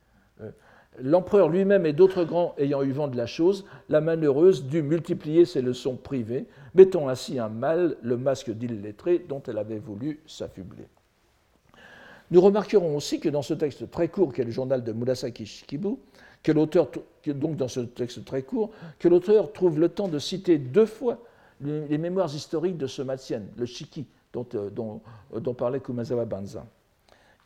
euh, L'empereur lui-même et d'autres grands ayant eu vent de la chose, la malheureuse dut multiplier ses leçons privées, mettant ainsi un mal le masque d'illettré dont elle avait voulu s'affubler. Nous remarquerons aussi que dans ce texte très court qu'est le journal de Murasaki Shikibu, que l'auteur, donc dans ce texte très court, que l'auteur trouve le temps de citer deux fois les, mémoires historiques de ce Matsien, le Shiki, euh, euh, dont, parlait Kumazawa Banzan,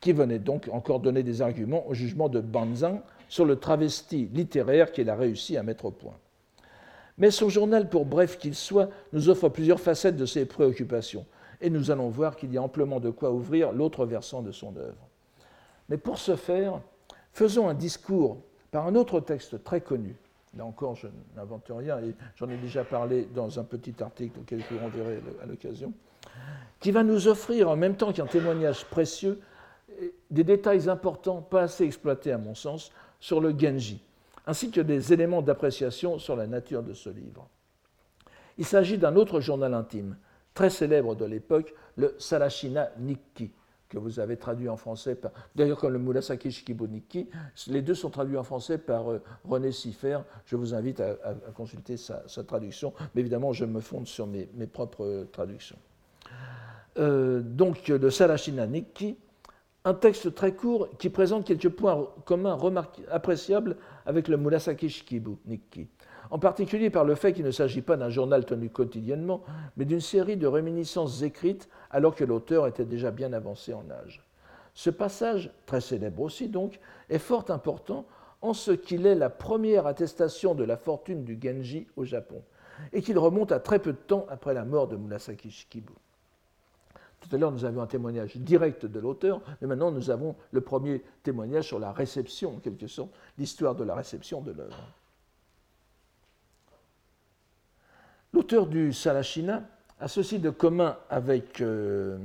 qui venait donc encore donner des arguments au jugement de Banzan sur le travesti littéraire qu'il a réussi à mettre au point. Mais son journal, pour bref qu'il soit, nous offre plusieurs facettes de ses préoccupations, et nous allons voir qu'il y a amplement de quoi ouvrir l'autre versant de son œuvre. Mais pour ce faire, faisons un discours par un autre texte très connu. Là encore, je n'invente rien, et j'en ai déjà parlé dans un petit article auquel je vous renverrai à l'occasion qui va nous offrir en même temps qu'un témoignage précieux des détails importants, pas assez exploités à mon sens, sur le Genji, ainsi que des éléments d'appréciation sur la nature de ce livre. Il s'agit d'un autre journal intime, très célèbre de l'époque, le Sarashina Nikki, que vous avez traduit en français par. D'ailleurs, comme le Murasaki Shikibu Nikki, les deux sont traduits en français par euh, René Siffer. Je vous invite à, consulter sa, traduction, mais évidemment, je me fonde sur mes propres euh, traductions. Euh, donc le Sarashina Nikki, un texte très court qui présente quelques points communs appréciables avec le Murasaki Shikibu Nikki, en particulier par le fait qu'il ne s'agit pas d'un journal tenu quotidiennement, mais d'une série de réminiscences écrites alors que l'auteur était déjà bien avancé en âge. Ce passage, très célèbre aussi donc, est fort important en ce qu'il est la première attestation de la fortune du Genji au Japon, et qu'il remonte à très peu de temps après la mort de Murasaki Shikibu. Tout à l'heure, nous avions un témoignage direct de l'auteur, mais maintenant, nous avons le premier témoignage sur la réception, en quelque sorte, l'histoire de la réception de l'œuvre. L'auteur du Salachina a ceci de commun avec euh,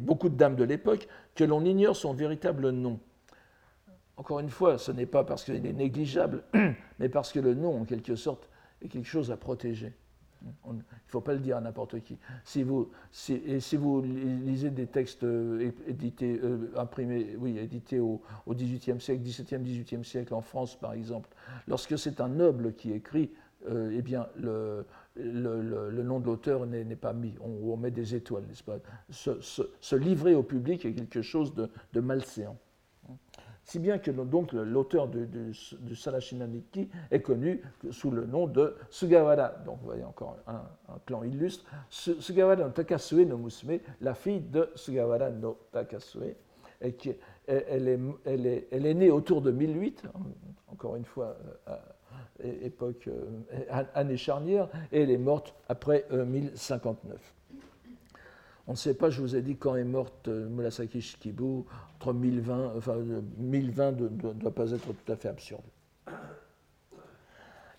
beaucoup de dames de l'époque que l'on ignore son véritable nom. Encore une fois, ce n'est pas parce qu'il est négligeable, [CLEARS THROAT] mais parce que le nom, en quelque sorte, est quelque chose à protéger. Il ne faut pas le dire à n'importe qui. Si vous, si, et si vous lisez des textes euh, édités, euh, imprimés, oui, édités au, XVIIIe siècle, XVIIe, XVIIIe siècle en France, par exemple, lorsque c'est un noble qui écrit, eh bien, le, le, nom de l'auteur n'est pas mis, on, met des étoiles, n'est-ce pas? Se, livrer au public est quelque chose de, de malséant. Si bien que donc l'auteur du, du, Salashinaniki est connu sous le nom de Sugawara. Donc vous voyez encore un, clan illustre. Sugawara no Takasue no Musume, la fille de Sugawara no Takasue, et qui, elle, est, née autour de 1008, encore une fois euh, époque, euh, année charnière, et elle est morte après 1059. Euh, On ne sait pas, je vous ai dit quand est morte euh, Murasaki Shikibu, entre 1020, enfin 1020 ne doit pas être tout à fait absurde.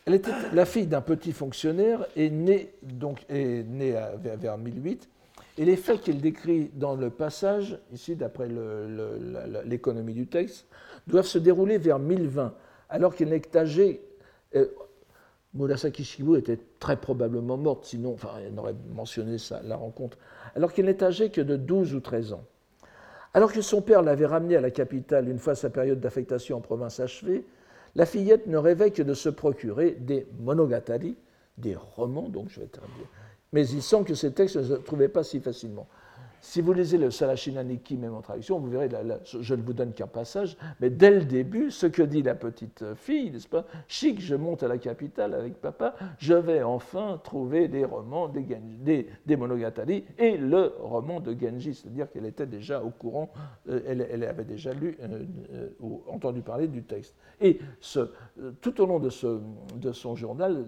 Elle était la fille d'un petit fonctionnaire et née, donc, est née vers, 1008. Et les faits qu'il décrit dans le passage, ici d'après l'économie du texte, doivent se dérouler vers 1020, alors qu'elle n'est âgée euh, Murasaki Shikibu était très probablement morte, sinon enfin, elle aurait mentionné ça, la rencontre, alors qu'elle n'est âgée que de 12 ou 13 ans. Alors que son père l'avait ramenée à la capitale une fois sa période d'affectation en province achevée, la fillette ne rêvait que de se procurer des monogatari, des romans, donc je vais terminer. Mais il semble que ces textes ne se trouvaient pas si facilement. Si vous lisez le Salashinaniki, même en traduction, vous verrez, je ne vous donne qu'un passage, mais dès le début, ce que dit la petite fille, n'est-ce pas Chic, je monte à la capitale avec papa, je vais enfin trouver des romans, des, monogatari et le roman de Genji, c'est-à-dire qu'elle était déjà au courant, euh, elle, avait déjà lu euh, euh, ou entendu parler du texte. Et tout au long de, son journal,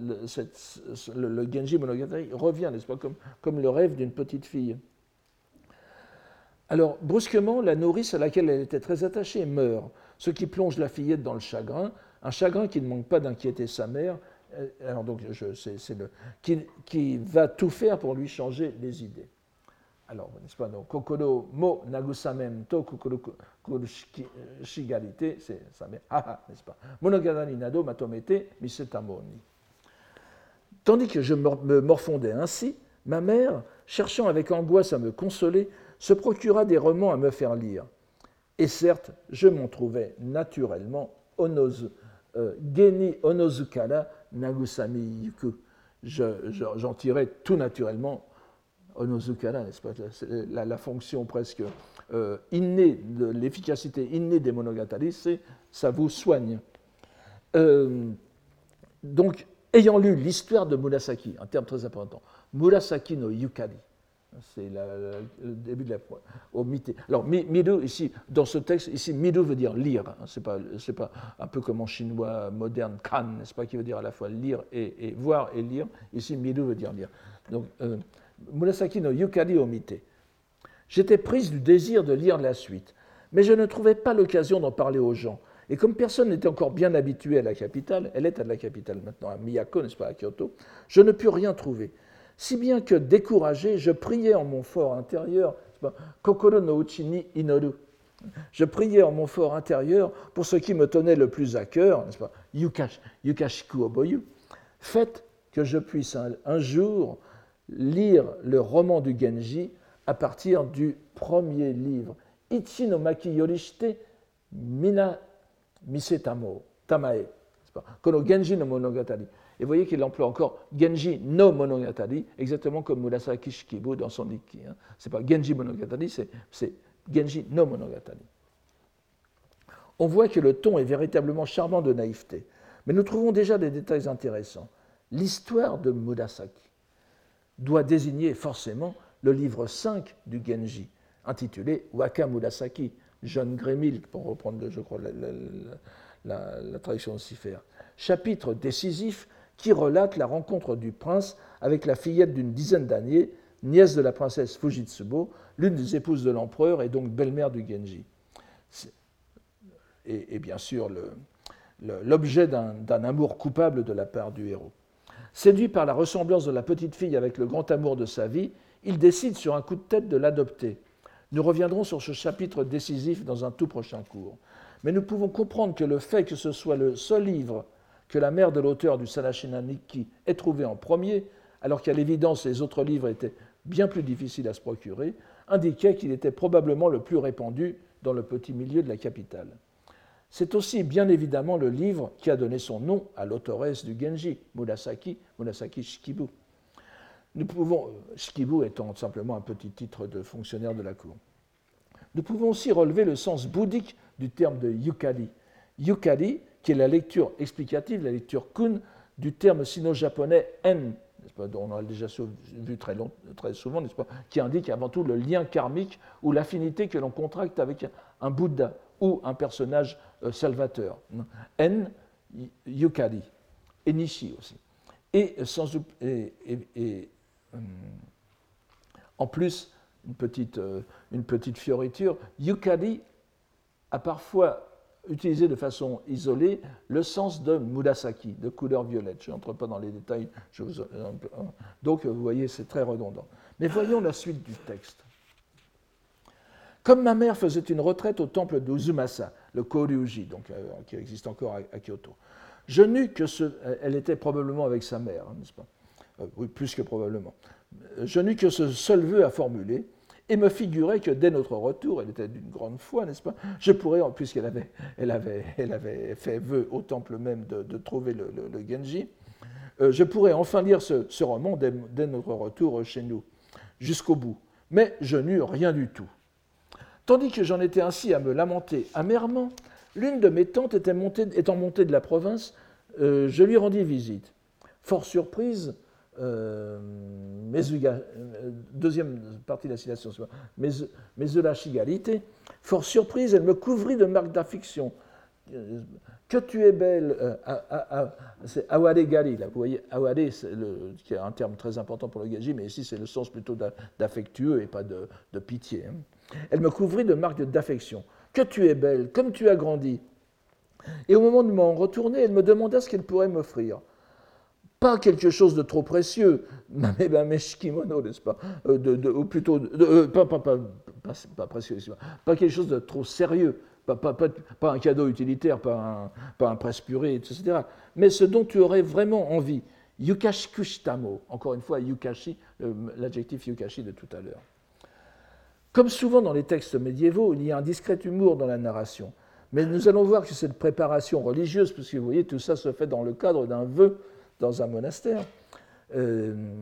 le, Genji Monogatari revient, n'est-ce pas, comme le rêve d'une petite fille. Alors, brusquement, la nourrice à laquelle elle était très attachée meurt, ce qui plonge la fillette dans le chagrin, un chagrin qui ne manque pas d'inquiéter sa mère, euh, alors donc, c'est le, qui, va tout faire pour lui changer les idées. Alors, n'est-ce pas, donc, kokoro mo nagusamem to kokoro shigarite, c'est sa mère, ah, n'est-ce pas, monogadani nado matomete misetamoni. Tandis que je me morfondais ainsi, ma mère, cherchant avec angoisse à me consoler, se procura des romans à me faire lire. Et certes, je m'en trouvais naturellement onozu, euh, geni onozukara nagusami yuku. J'en tirais tout naturellement onozukara, n'est-ce pas? La, fonction presque euh, innée, l'efficacité innée des monogatari, c'est ça vous soigne. Euh, donc, ayant lu l'histoire de Murasaki, un terme très important, Murasaki no Yukari, c'est le début de la au mité. Alors, mido, ici, dans ce texte, ici, mido veut dire lire. Hein. c'est pas, pas un peu comme en chinois moderne, kan, n'est-ce pas, qui veut dire à la fois lire et, voir et lire. Ici, mido veut dire lire. Donc, euh, Murasaki no Yukari au mité. J'étais prise du désir de lire la suite, mais je ne trouvais pas l'occasion d'en parler aux gens. Et comme personne n'était encore bien habitué à la capitale, elle est à la capitale maintenant, à Miyako, n'est-ce pas, à Kyoto, je ne pus rien trouver si bien que découragé, je priais en mon fort intérieur, Kokoro no uchi inoru. Je priais en mon fort intérieur pour ce qui me tenait le plus à cœur, n'est-ce pas Yukash, Yukashiku oboyu. Faites que je puisse un, jour lire le roman du Genji à partir du premier livre. Ichi no maki yorishite mina misetamo tamae. Kono Genji no monogatari. Et vous voyez qu'il emploie encore Genji no Monogatari, exactement comme Murasaki Shikibu dans son Nikki. Hein. Ce n'est pas Genji Monogatari, c'est Genji no Monogatari. On voit que le ton est véritablement charmant de naïveté, mais nous trouvons déjà des détails intéressants. L'histoire de Murasaki doit désigner forcément le livre 5 du Genji, intitulé Waka Murasaki, jeune Grémil, pour reprendre, je crois, la, la traduction de Cipher. Chapitre décisif qui relate la rencontre du prince avec la fillette d'une dizaine d'années, nièce de la princesse Fujitsubo, l'une des épouses de l'empereur et donc belle-mère du Genji. Et, bien sûr, l'objet d'un amour coupable de la part du héros. Séduit par la ressemblance de la petite fille avec le grand amour de sa vie, il décide sur un coup de tête de l'adopter. Nous reviendrons sur ce chapitre décisif dans un tout prochain cours. Mais nous pouvons comprendre que le fait que ce soit le seul livre que la mère de l'auteur du Sanashina Nikki ait trouvé en premier, alors qu'à l'évidence les autres livres étaient bien plus difficiles à se procurer, indiquait qu'il était probablement le plus répandu dans le petit milieu de la capitale. C'est aussi bien évidemment le livre qui a donné son nom à l'autoresse du Genji, Murasaki, Murasaki Shikibu. Nous pouvons, euh, Shikibu étant simplement un petit titre de fonctionnaire de la cour. Nous pouvons aussi relever le sens bouddhique du terme de yukari. Yukari, qui est la lecture explicative, la lecture kun du terme sino-japonais en, on l'a déjà vu très, souvent, qui indique avant tout le lien karmique ou l'affinité que l'on contracte avec un Bouddha ou un personnage euh, salvateur. En, yukari, et nishi aussi. Et, sans, et, hum, en plus, une petite, euh, une petite fioriture, yukari a parfois utilisé de façon isolée le sens de Murasaki, de couleur violette. Je n'entre pas dans les détails. Je vous, donc, vous voyez, c'est très redondant. Mais voyons la suite du texte. Comme ma mère faisait une retraite au temple d'Uzumasa, le Koryuji, donc, euh, qui existe encore à, Kyoto, je n'eus que ce. Elle était probablement avec sa mère, hein, n'est-ce pas? Euh, Oui, plus que probablement. Je n'eus que ce seul vœu à formuler et me figurait que dès notre retour, elle était d'une grande foi, n'est-ce pas? Je pourrais, puisqu'elle avait, elle avait, elle avait fait vœu au temple même de, trouver le, Genji, euh, je pourrais enfin lire ce, roman dès, notre retour chez nous, jusqu'au bout. Mais je n'eus rien du tout. Tandis que j'en étais ainsi à me lamenter amèrement, l'une de mes tantes étant montée de la province, euh, je lui rendis visite. Fort surprise, euh, euh, deuxième partie de la citation, mais, de la chigalité, fort surprise, elle me couvrit de marques d'affection. Que tu es belle, euh, c'est awade gali, vous voyez, awade, qui est un terme très important pour le gaji, mais ici c'est le sens plutôt d'affectueux et pas de, pitié. Hein. Elle me couvrit de marques d'affection. Que tu es belle, comme tu as grandi. Et au moment de m'en retourner, elle me demanda ce qu'elle pourrait m'offrir pas quelque chose de trop précieux, [LAUGHS] mais ben, n'est-ce pas euh, Ou plutôt, euh, pas, pas, pas, pas, précieux, pas quelque chose de trop sérieux, pas, un cadeau utilitaire, pas un, pas un presse purée, etc. Mais ce dont tu aurais vraiment envie. Yukashi kushtamo, encore une fois, yukashi, l'adjectif yukashi de tout à l'heure. Comme souvent dans les textes médiévaux, il y a un discret humour dans la narration. Mais nous allons voir que cette préparation religieuse, puisque vous voyez, tout ça se fait dans le cadre d'un vœu dans un monastère, euh,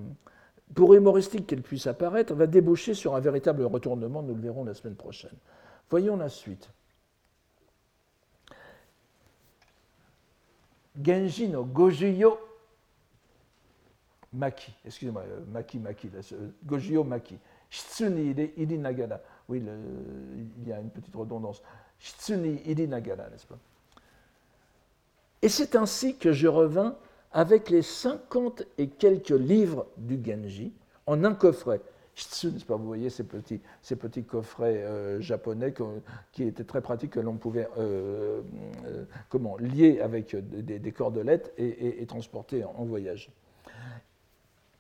pour humoristique qu'elle puisse apparaître, va déboucher sur un véritable retournement, nous le verrons la semaine prochaine. Voyons la suite. Genji no Gojuyo Maki, excusez-moi, euh, Maki Maki, euh, Gojuyo Maki, Shitsuni Iri Nagara. Oui, il y a une petite redondance. Shitsuni Iri Nagara, n'est-ce pas? Et c'est ainsi que je revins avec les 50 et quelques livres du Genji en un coffret. Pas, vous voyez ces petits, ces petits coffrets euh, japonais qui étaient très pratiques, que l'on pouvait euh, euh, comment, lier avec des, cordelettes et, transporter en, voyage.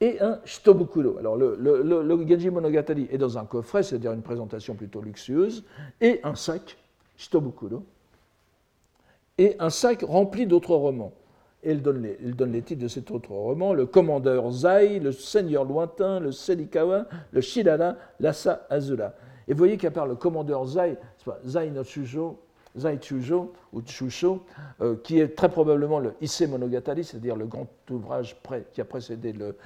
Et un shitobukuro. Alors le, le, Genji Monogatari est dans un coffret, c'est-à-dire une présentation plutôt luxueuse, et un sac, shitobukuro, et un sac rempli d'autres romans. Et il donne, les, titres de cet autre roman Le commandeur Zai, Le seigneur lointain, Le Selikawa, Le Shidana, L'Asa Azula. Et vous voyez qu'à part le commandeur Zai, Zai no Chujo, Zai Chujo, ou Chusho, euh, qui est très probablement le Ise Monogatari, c'est-à-dire le grand ouvrage qui a précédé le,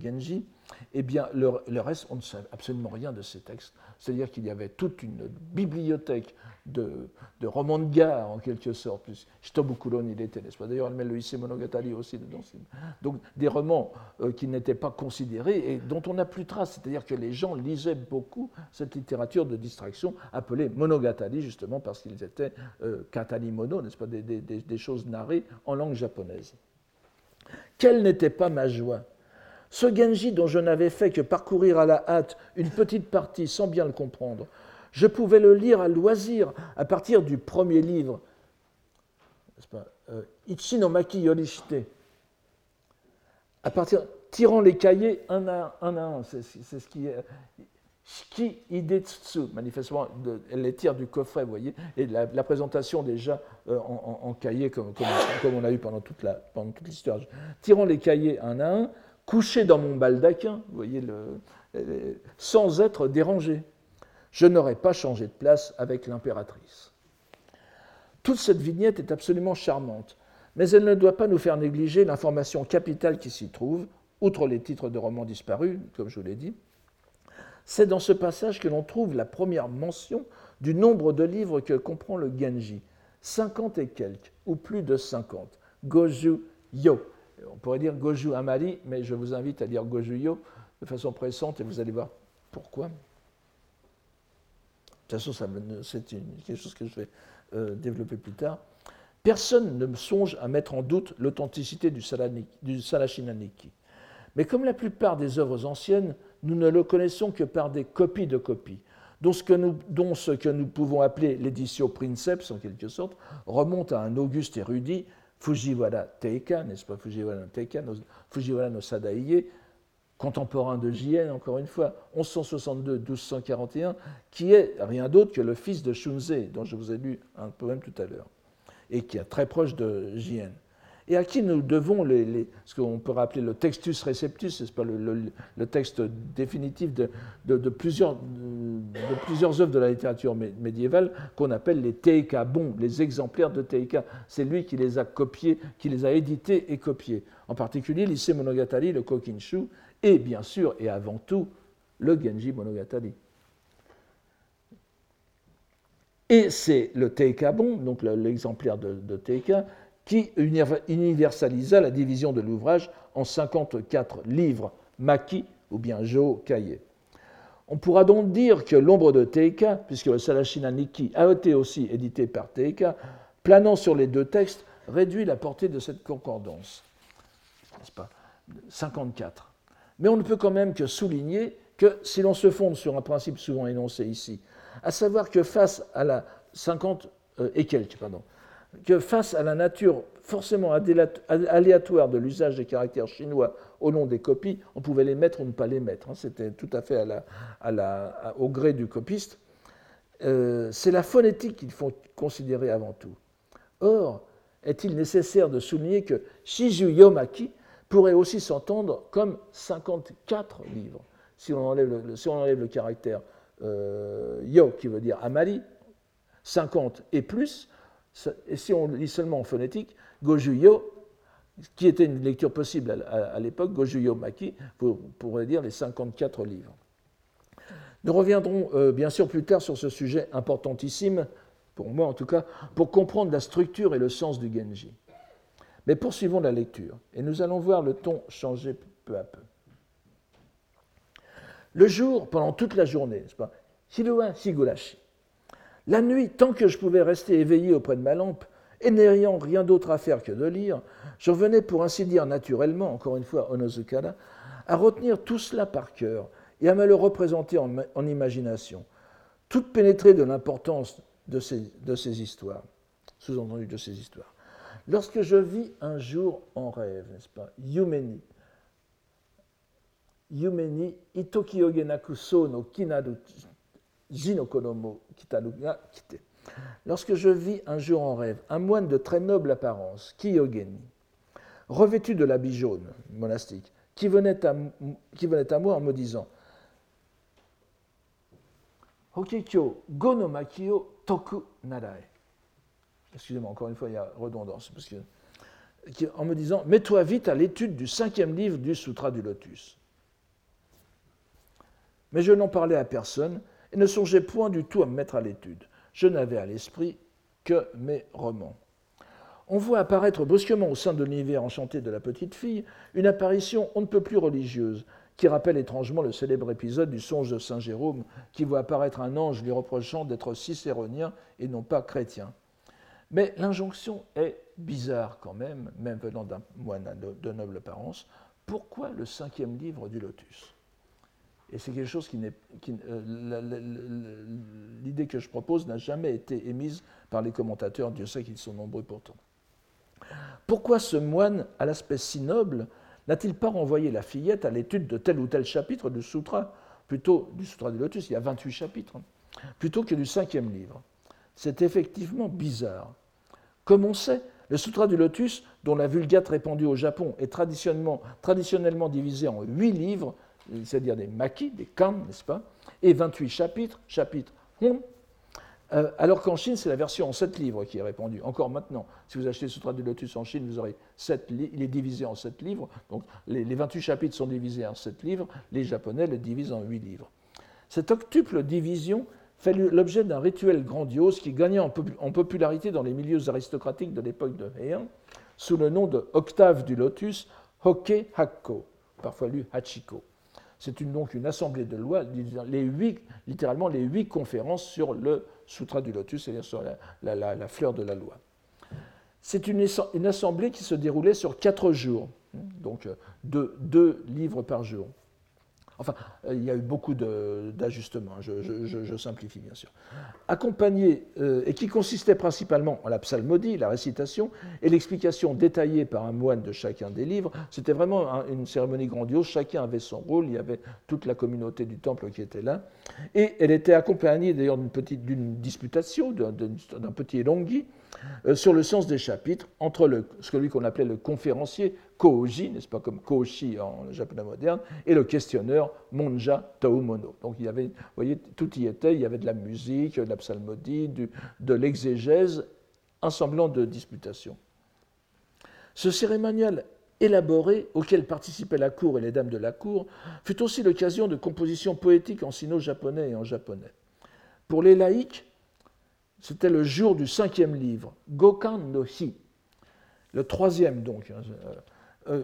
Genji, eh bien, le, reste, on ne sait absolument rien de ces textes. C'est-à-dire qu'il y avait toute une bibliothèque de, roman de gare, en quelque sorte. Shitobukuron, il était, n'est-ce pas? D'ailleurs, elle met le Issei Monogatari aussi dedans. Donc, des romans euh, qui n'étaient pas considérés et dont on n'a plus trace. C'est-à-dire que les gens lisaient beaucoup cette littérature de distraction appelée Monogatari, justement parce qu'ils étaient euh, katani mono, n'est-ce pas? Des choses narrées en langue japonaise. Quelle n'était pas ma joie? Ce Genji dont je n'avais fait que parcourir à la hâte une petite partie sans bien le comprendre, je pouvais le lire à loisir à partir du premier livre, euh, Ichinomaki Yorishite, à partir, tirant les cahiers un à un, c'est ce qui est. Shiki Idetsu, manifestement, elle les tire du coffret, vous voyez, et la, présentation déjà euh, en, cahier, comme, comme, on a eu pendant toute l'histoire. Tirant les cahiers un à un, couché dans mon baldaquin, vous voyez, le, sans être dérangé. Je n'aurais pas changé de place avec l'impératrice. Toute cette vignette est absolument charmante, mais elle ne doit pas nous faire négliger l'information capitale qui s'y trouve, outre les titres de romans disparus, comme je vous l'ai dit. C'est dans ce passage que l'on trouve la première mention du nombre de livres que comprend le Genji. 50 et quelques, ou plus de 50. Goju Yo. On pourrait dire Goju Amari, mais je vous invite à dire Goju Yo de façon pressante et vous allez voir pourquoi. De toute façon, c'est quelque chose que je vais euh, développer plus tard. Personne ne songe à mettre en doute l'authenticité du, du. Mais comme la plupart des œuvres anciennes, nous ne le connaissons que par des copies de copies, dont ce que nous, dont ce que nous pouvons appeler l'édition princeps, en quelque sorte, remonte à un auguste érudit, Fujiwara Teika, n'est-ce pas Fujiwara Teika, Fujiwara no contemporain de Jien, encore une fois, 1162-1241, qui est rien d'autre que le fils de Shunzei, dont je vous ai lu un poème tout à l'heure, et qui est très proche de Jien et à qui nous devons ce qu'on peut rappeler le textus receptus, pas le, texte définitif de, plusieurs, de, plusieurs œuvres de la littérature médiévale qu'on appelle les Teika bons, les exemplaires de Teika. C'est lui qui les a copiés, qui les a édités et copiés. En particulier l'Issei Monogatari, le Kokinshu, et bien sûr et avant tout le Genji Monogatari. Et c'est le Teika bon, donc l'exemplaire de, de Teika, qui universalisa la division de l'ouvrage en 54 livres, maki ou bien jo kaye. On pourra donc dire que l'ombre de Teika, puisque le Salashina a été aussi édité par Teika, planant sur les deux textes, réduit la portée de cette concordance. N'est-ce pas? 54. Mais on ne peut quand même que souligner que si l'on se fonde sur un principe souvent énoncé ici, à savoir que face à la 50 euh, et quelques, pardon, que face à la nature forcément aléatoire de l'usage des caractères chinois au nom des copies, on pouvait les mettre ou ne pas les mettre. Hein. C'était tout à fait au gré du copiste. Euh, c'est la phonétique qu'il faut considérer avant tout. Or, est-il nécessaire de souligner que Shiju Yomaki pourrait aussi s'entendre comme 54 livres, si on enlève le, caractère euh, yo qui veut dire amali, 50 et plus, et si on lit seulement en phonétique, Gojuyo, qui était une lecture possible à, l'époque, Gojuyo Maki, pour, pourrait dire les 54 livres. Nous reviendrons euh, bien sûr plus tard sur ce sujet importantissime, pour moi en tout cas, pour comprendre la structure et le sens du Genji. Mais poursuivons la lecture, et nous allons voir le ton changer peu à peu. Le jour, pendant toute la journée, n'est-ce. La nuit, tant que je pouvais rester éveillé auprès de ma lampe, et n'ayant rien d'autre à faire que de lire, je revenais pour ainsi dire naturellement, encore une fois Onozukara, à retenir tout cela par cœur et à me le représenter en, imagination, toute pénétrée de l'importance de ces, histoires, sous-entendu de ces histoires. Lorsque je vis un jour en rêve, n'est-ce pas, Yumeni, Yumeni, Itokiogenaku so no kinadu Jinokonomo Kitanuga Kite. Lorsque je vis un jour en rêve un moine de très noble apparence, Kiyogeni, revêtu de l'habit jaune monastique, qui venait, à, moi en me disant Hokekyo Gonomakio Toku Narae. Excusez-moi, encore une fois, il y a redondance. Parce que, en me disant Mets-toi vite à l'étude du cinquième livre du Sutra du Lotus. Mais je n'en parlais à personne et ne songeais point du tout à me mettre à l'étude. Je n'avais à l'esprit que mes romans. On voit apparaître brusquement au sein de l'univers enchanté de la petite fille une apparition on ne peut plus religieuse, qui rappelle étrangement le célèbre épisode du songe de Saint Jérôme, qui voit apparaître un ange lui reprochant d'être cicéronien et non pas chrétien. Mais l'injonction est bizarre quand même, même venant d'un moine de noble apparence, pourquoi le cinquième livre du Lotus? Et c'est quelque chose qui n'est. Euh, l'idée que je propose n'a jamais été émise par les commentateurs, Dieu sait qu'ils sont nombreux pourtant. Pourquoi ce moine à l'aspect si noble n'a-t-il pas renvoyé la fillette à l'étude de tel ou tel chapitre du Sutra, plutôt du Sutra du Lotus, il y a 28 chapitres, hein, plutôt que du cinquième livre? C'est effectivement bizarre. Comme on sait, le Sutra du Lotus, dont la Vulgate répandue au Japon est traditionnellement, traditionnellement divisé en huit livres, c'est-à-dire des maquis, des kan, n'est-ce pas, et 28 chapitres, chapitre Hon, euh, alors qu'en Chine, c'est la version en 7 livres qui est répandue. Encore maintenant, si vous achetez le Sutra du Lotus en Chine, vous aurez 7 il est divisé en 7 livres. Donc les, 28 chapitres sont divisés en 7 livres. Les Japonais le divisent en 8 livres. Cette octuple division fait l'objet d'un rituel grandiose qui gagnait en, popularité dans les milieux aristocratiques de l'époque de Heian sous le nom de Octave du Lotus, Hokke Hakko, parfois lu Hachiko. C'est donc une assemblée de lois, littéralement les huit conférences sur le Sutra du Lotus, c'est-à-dire sur la, fleur de la loi. C'est une, une, assemblée qui se déroulait sur quatre jours, donc euh, deux livres par jour. Enfin, euh, il y a eu beaucoup d'ajustements, je, simplifie bien sûr. Accompagné, euh, et qui consistait principalement en la psalmodie, la récitation, et l'explication détaillée par un moine de chacun des livres. C'était vraiment une cérémonie grandiose, chacun avait son rôle, il y avait toute la communauté du temple qui était là. Et elle était accompagnée d'ailleurs d'une petite disputation, d'un petit elonghi, euh, sur le sens des chapitres entre le, celui qu'on appelait le conférencier, Kouji, n'est-ce pas, comme Koshi en japonais moderne, et le questionneur Monja Taumono. Donc il y avait, vous voyez, tout y était, il y avait de la musique, de la psalmodie, de l'exégèse, un semblant de disputation. Ce cérémonial élaboré, auquel participaient la cour et les dames de la cour, fut aussi l'occasion de compositions poétiques en sino-japonais et en japonais. Pour les laïcs, c'était le jour du cinquième livre, Gokan no Hi, le troisième donc, hein, euh,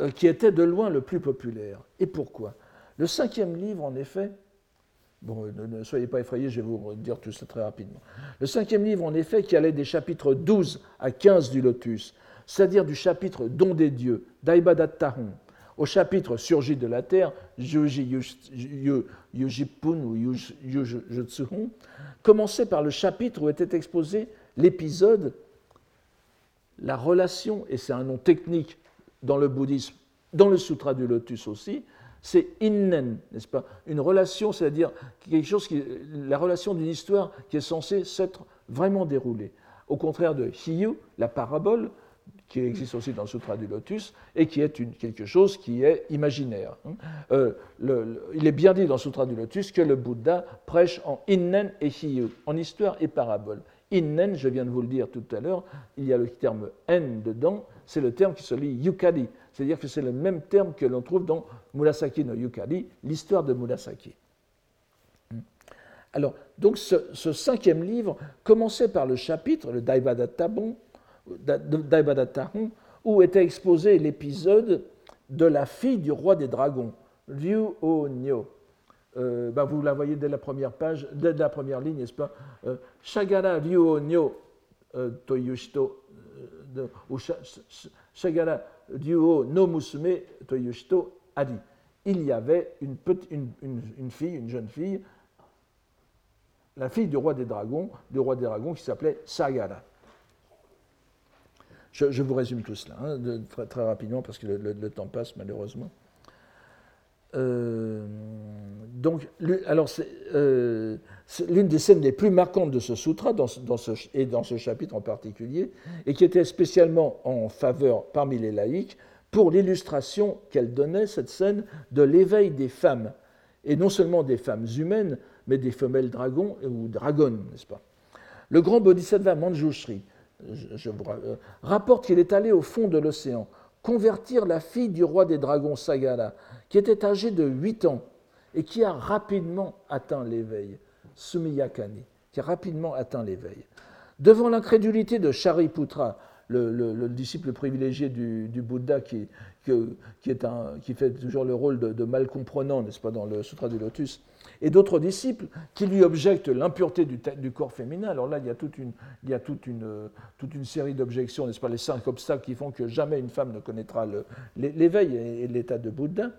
euh, qui était de loin le plus populaire. Et pourquoi? Le cinquième livre, en effet, bon, ne, soyez pas effrayés, je vais vous dire tout ça très rapidement. Le cinquième livre, en effet, qui allait des chapitres 12 à 15 du Lotus, c'est-à-dire du chapitre Don des dieux, Daibadattahon, au chapitre Surgit de la terre, Yuji Yujipun ou Yujutsuhon, commençait par le chapitre où était exposé l'épisode, la relation, et c'est un nom technique dans le bouddhisme, dans le sutra du lotus aussi, c'est innen, n'est-ce pas? Une relation, c'est-à-dire quelque chose qui, la relation d'une histoire qui est censée s'être vraiment déroulée. Au contraire de hiyu, la parabole, qui existe aussi dans le Sutra du Lotus, et qui est quelque chose qui est imaginaire. Hein. Euh, il est bien dit dans le Sutra du Lotus que le Bouddha prêche en innen et hiyu, en histoire et parabole. Innen, je viens de vous le dire tout à l'heure, il y a le terme en dedans, c'est le terme qui se lit yukari, c'est-à-dire que c'est le même terme que l'on trouve dans Murasaki no Yukari, l'histoire de Murasaki. Alors, donc ce, cinquième livre commençait par le chapitre, le Daibadatabon, où était exposé l'épisode de la fille du roi des dragons, Liu O Nyo. Euh, bah, vous la voyez dès la première page, dès la première ligne, n'est-ce pas euh, Shagara Liu O Nyo euh, Toyushito, ou Shagara Liu O no Musume Toyushito Adi. Il y avait une, fille, une jeune fille, la fille du roi des dragons, du roi des dragons qui s'appelait Sagara. Je, vous résume tout cela hein, très, rapidement parce que le, temps passe malheureusement. Euh, donc, alors, euh, c'est l'une des scènes les plus marquantes de ce sutra, dans, et dans ce chapitre en particulier, et qui était spécialement en faveur parmi les laïcs pour l'illustration qu'elle donnait, cette scène, de l'éveil des femmes, et non seulement des femmes humaines, mais des femelles dragons ou dragonnes, n'est-ce pas? Le grand bodhisattva Manjushri, je, euh, rapporte qu'il est allé au fond de l'océan convertir la fille du roi des dragons Sagara, qui était âgée de 8 ans et qui a rapidement atteint l'éveil, Sumiyakani, qui a rapidement atteint l'éveil. Devant l'incrédulité de Shariputra, le, disciple privilégié du, Bouddha qui, qui, fait toujours le rôle de, mal comprenant, n'est-ce pas, dans le Sutra du Lotus, et d'autres disciples qui lui objectent l'impureté du, corps féminin. Alors là, il y a toute une série d'objections, n'est-ce pas, les cinq obstacles qui font que jamais une femme ne connaîtra l'éveil et l'état de Bouddha.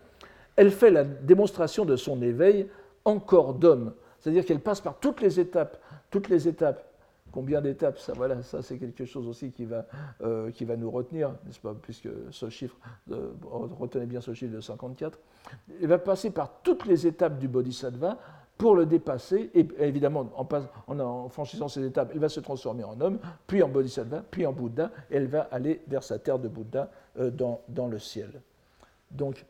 Elle fait la démonstration de son éveil en corps d'homme, c'est-à-dire qu'elle passe par toutes les étapes, toutes les étapes Combien d'étapes Ça, voilà, ça c'est quelque chose aussi qui va, euh, nous retenir, n'est-ce pas Puisque ce chiffre, retenez bien ce chiffre de 54. Elle va passer par toutes les étapes du Bodhisattva pour le dépasser. Et évidemment, en, en, franchissant ces étapes, elle va se transformer en homme, puis en Bodhisattva, puis en Bouddha. Et elle va aller vers sa terre de Bouddha euh, dans, dans le ciel. Donc,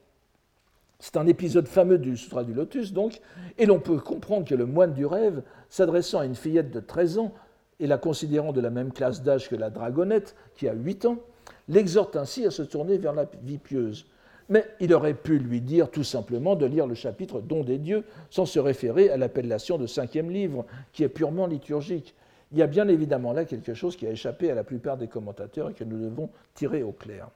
c'est un épisode fameux du Sutra du Lotus, donc, et l'on peut comprendre que le moine du rêve, s'adressant à une fillette de 13 ans, et la considérant de la même classe d'âge que la dragonnette, qui a 8 ans, l'exhorte ainsi à se tourner vers la vie pieuse. Mais il aurait pu lui dire tout simplement de lire le chapitre Don des dieux sans se référer à l'appellation de cinquième livre, qui est purement liturgique. Il y a bien évidemment là quelque chose qui a échappé à la plupart des commentateurs et que nous devons tirer au clair.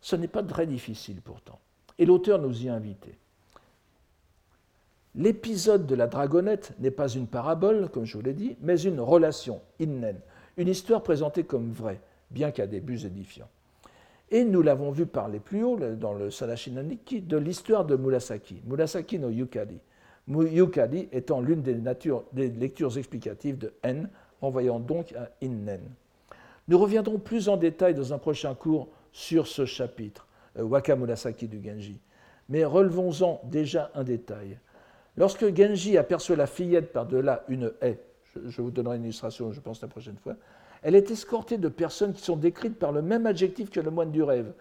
Ce n'est pas très difficile pourtant. Et l'auteur nous y a. L'épisode de la dragonnette n'est pas une parabole, comme je vous l'ai dit, mais une relation, innen, une histoire présentée comme vraie, bien qu'à des buts édifiants. Et nous l'avons vu parler plus haut, dans le Salashinaniki, de l'histoire de Murasaki, Murasaki no Yukari. Yukari étant l'une des, lectures explicatives de N, envoyant donc à Innen. Nous reviendrons plus en détail dans un prochain cours sur ce chapitre, Waka Murasaki du Genji. Mais relevons-en déjà un détail. Lorsque Genji aperçoit la fillette par-delà une haie, je, vous donnerai une illustration, je pense, la prochaine fois, elle est escortée de personnes qui sont décrites par le même adjectif que le moine du rêve.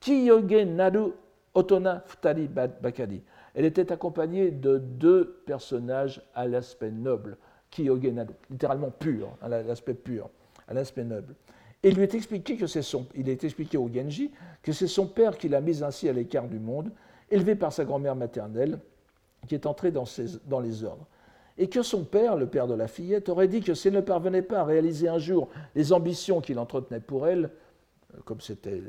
Kiyoge Naru Otona Futari Bakadi. Elle était accompagnée de deux personnages à l'aspect noble, Kiyoge Naru, littéralement pur, à l'aspect pur, à l'aspect noble. Et il lui est expliqué que c'est son, il est expliqué au Genji que c'est son père qui l'a mise ainsi à l'écart du monde, élevé par sa grand-mère maternelle, qui est entré dans, les ordres. Et que son père, le père de la fillette, aurait dit que s'il ne parvenait pas à réaliser un jour les ambitions qu'il entretenait pour elle, euh, comme c'était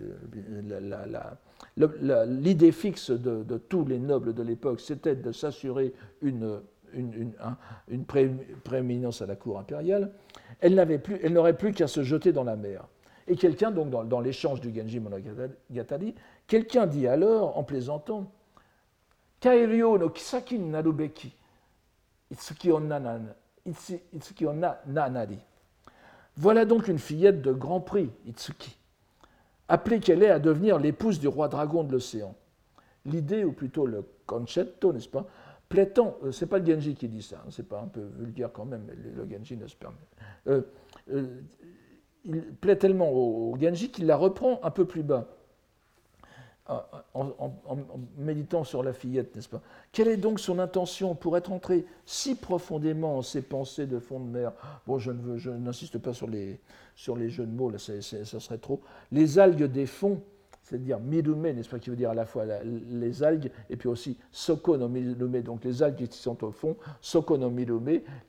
euh, l'idée fixe de, tous les nobles de l'époque, c'était de s'assurer une, une, prééminence à la cour impériale, elle n'aurait plus, qu'à se jeter dans la mer. Et quelqu'un, donc dans, l'échange du Genji Monogatari, quelqu'un dit alors, en plaisantant, Kairyo no kisaki ni naru beki, itsuki onna. Voilà donc une fillette de grand prix, Itsuki, appelée qu'elle est à devenir l'épouse du roi dragon de l'océan. L'idée, ou plutôt le concetto, n'est-ce pas, plaît tant, euh, c'est pas le Genji qui dit ça, hein, c'est pas un peu vulgaire quand même, mais le Genji ne se permet. Euh, euh, il plaît tellement au Genji qu'il la reprend un peu plus bas en, méditant sur la fillette, n'est-ce pas? Quelle est donc son intention pour être entré si profondément en ses pensées de fond de mer? Bon, je, je n'insiste pas sur les, sur les jeux de mots, là, ça serait trop. Les algues des fonds, c'est-à-dire mirume, n'est-ce pas, qui veut dire à la fois les algues, et puis aussi soko no donc les algues qui sont au fond, soko no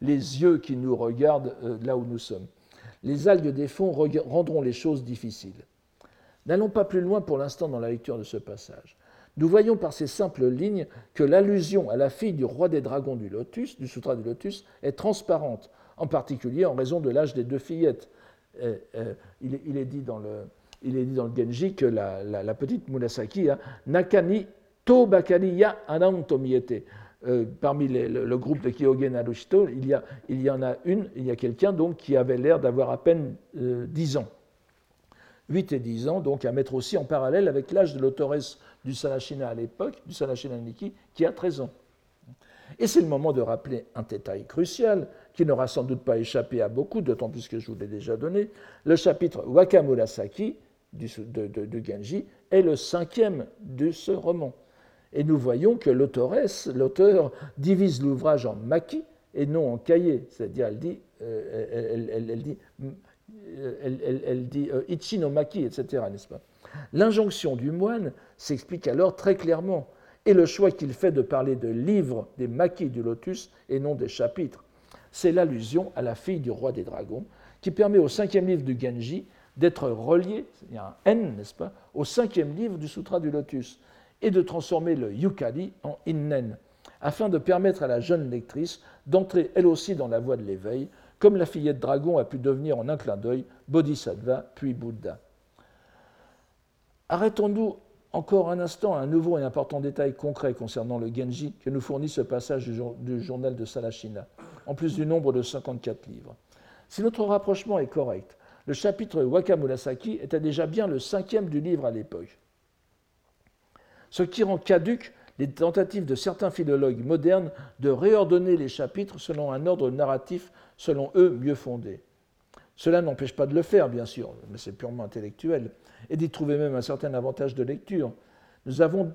les yeux qui nous regardent euh, là où nous sommes. Les algues des fonds rendront les choses difficiles. N'allons pas plus loin pour l'instant dans la lecture de ce passage. Nous voyons par ces simples lignes que l'allusion à la fille du roi des dragons du lotus, du sutra du lotus, est transparente, en particulier en raison de l'âge des deux fillettes. Euh, euh, il, est, dit dans le, il est dit dans le Genji que la, petite Murasaki a Nakani to bakani ya anantomiete. Euh, parmi le, groupe de Kyogen Arushito, il y, a, il y en a une, il y a quelqu'un donc qui avait l'air d'avoir à peine dix ans. 8 et 10 ans, donc à mettre aussi en parallèle avec l'âge de l'autoresse du Salachina à l'époque, du Salachina Niki, qui a 13 ans. Et c'est le moment de rappeler un détail crucial qui n'aura sans doute pas échappé à beaucoup, d'autant plus que je vous l'ai déjà donné. Le chapitre Wakamurasaki du, de, Genji est le cinquième de ce roman. Et nous voyons que l'auteur, divise l'ouvrage en maki et non en cahier. C'est-à-dire, elle dit, euh, elle dit elle, dit euh, Ichi no maki, etc., n'est-ce pas? L'injonction du moine s'explique alors très clairement, et le choix qu'il fait de parler de livres des maquis du lotus et non des chapitres. C'est l'allusion à la fille du roi des dragons, qui permet au cinquième livre du Genji d'être relié, il y a un N, n'est-ce pas, au cinquième livre du Sutra du Lotus, et de transformer le Yukari en Innen, afin de permettre à la jeune lectrice d'entrer elle aussi dans la voie de l'éveil, comme la fillette dragon a pu devenir en un clin d'œil Bodhisattva puis Bouddha. Arrêtons-nous encore un instant à un nouveau et important détail concret concernant le Genji que nous fournit ce passage du, journal de Salashina, en plus du nombre de 54 livres. Si notre rapprochement est correct, le chapitre Wakamurasaki était déjà bien le cinquième du livre à l'époque. Ce qui rend caduque les tentatives de certains philologues modernes de réordonner les chapitres selon un ordre narratif, selon eux, mieux fondé. Cela n'empêche pas de le faire, bien sûr, mais c'est purement intellectuel, et d'y trouver même un certain avantage de lecture.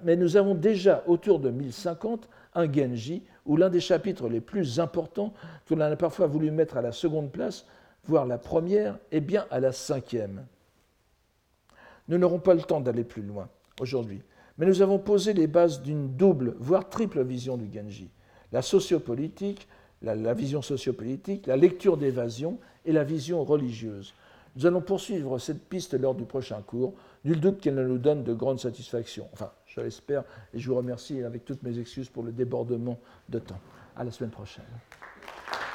Mais nous avons déjà, autour de 1050, un Genji, où l'un des chapitres les plus importants, que l'on a parfois voulu mettre à la seconde place, voire la première, est bien à la cinquième. Nous n'aurons pas le temps d'aller plus loin aujourd'hui, mais nous avons posé les bases d'une double, voire triple vision du Genji. La sociopolitique, la, la vision sociopolitique, la lecture d'évasion et la vision religieuse. Nous allons poursuivre cette piste lors du prochain cours. Nul doute qu'elle nous donne de grandes satisfactions. Enfin, je l'espère et je vous remercie avec toutes mes excuses pour le débordement de temps. À la semaine prochaine.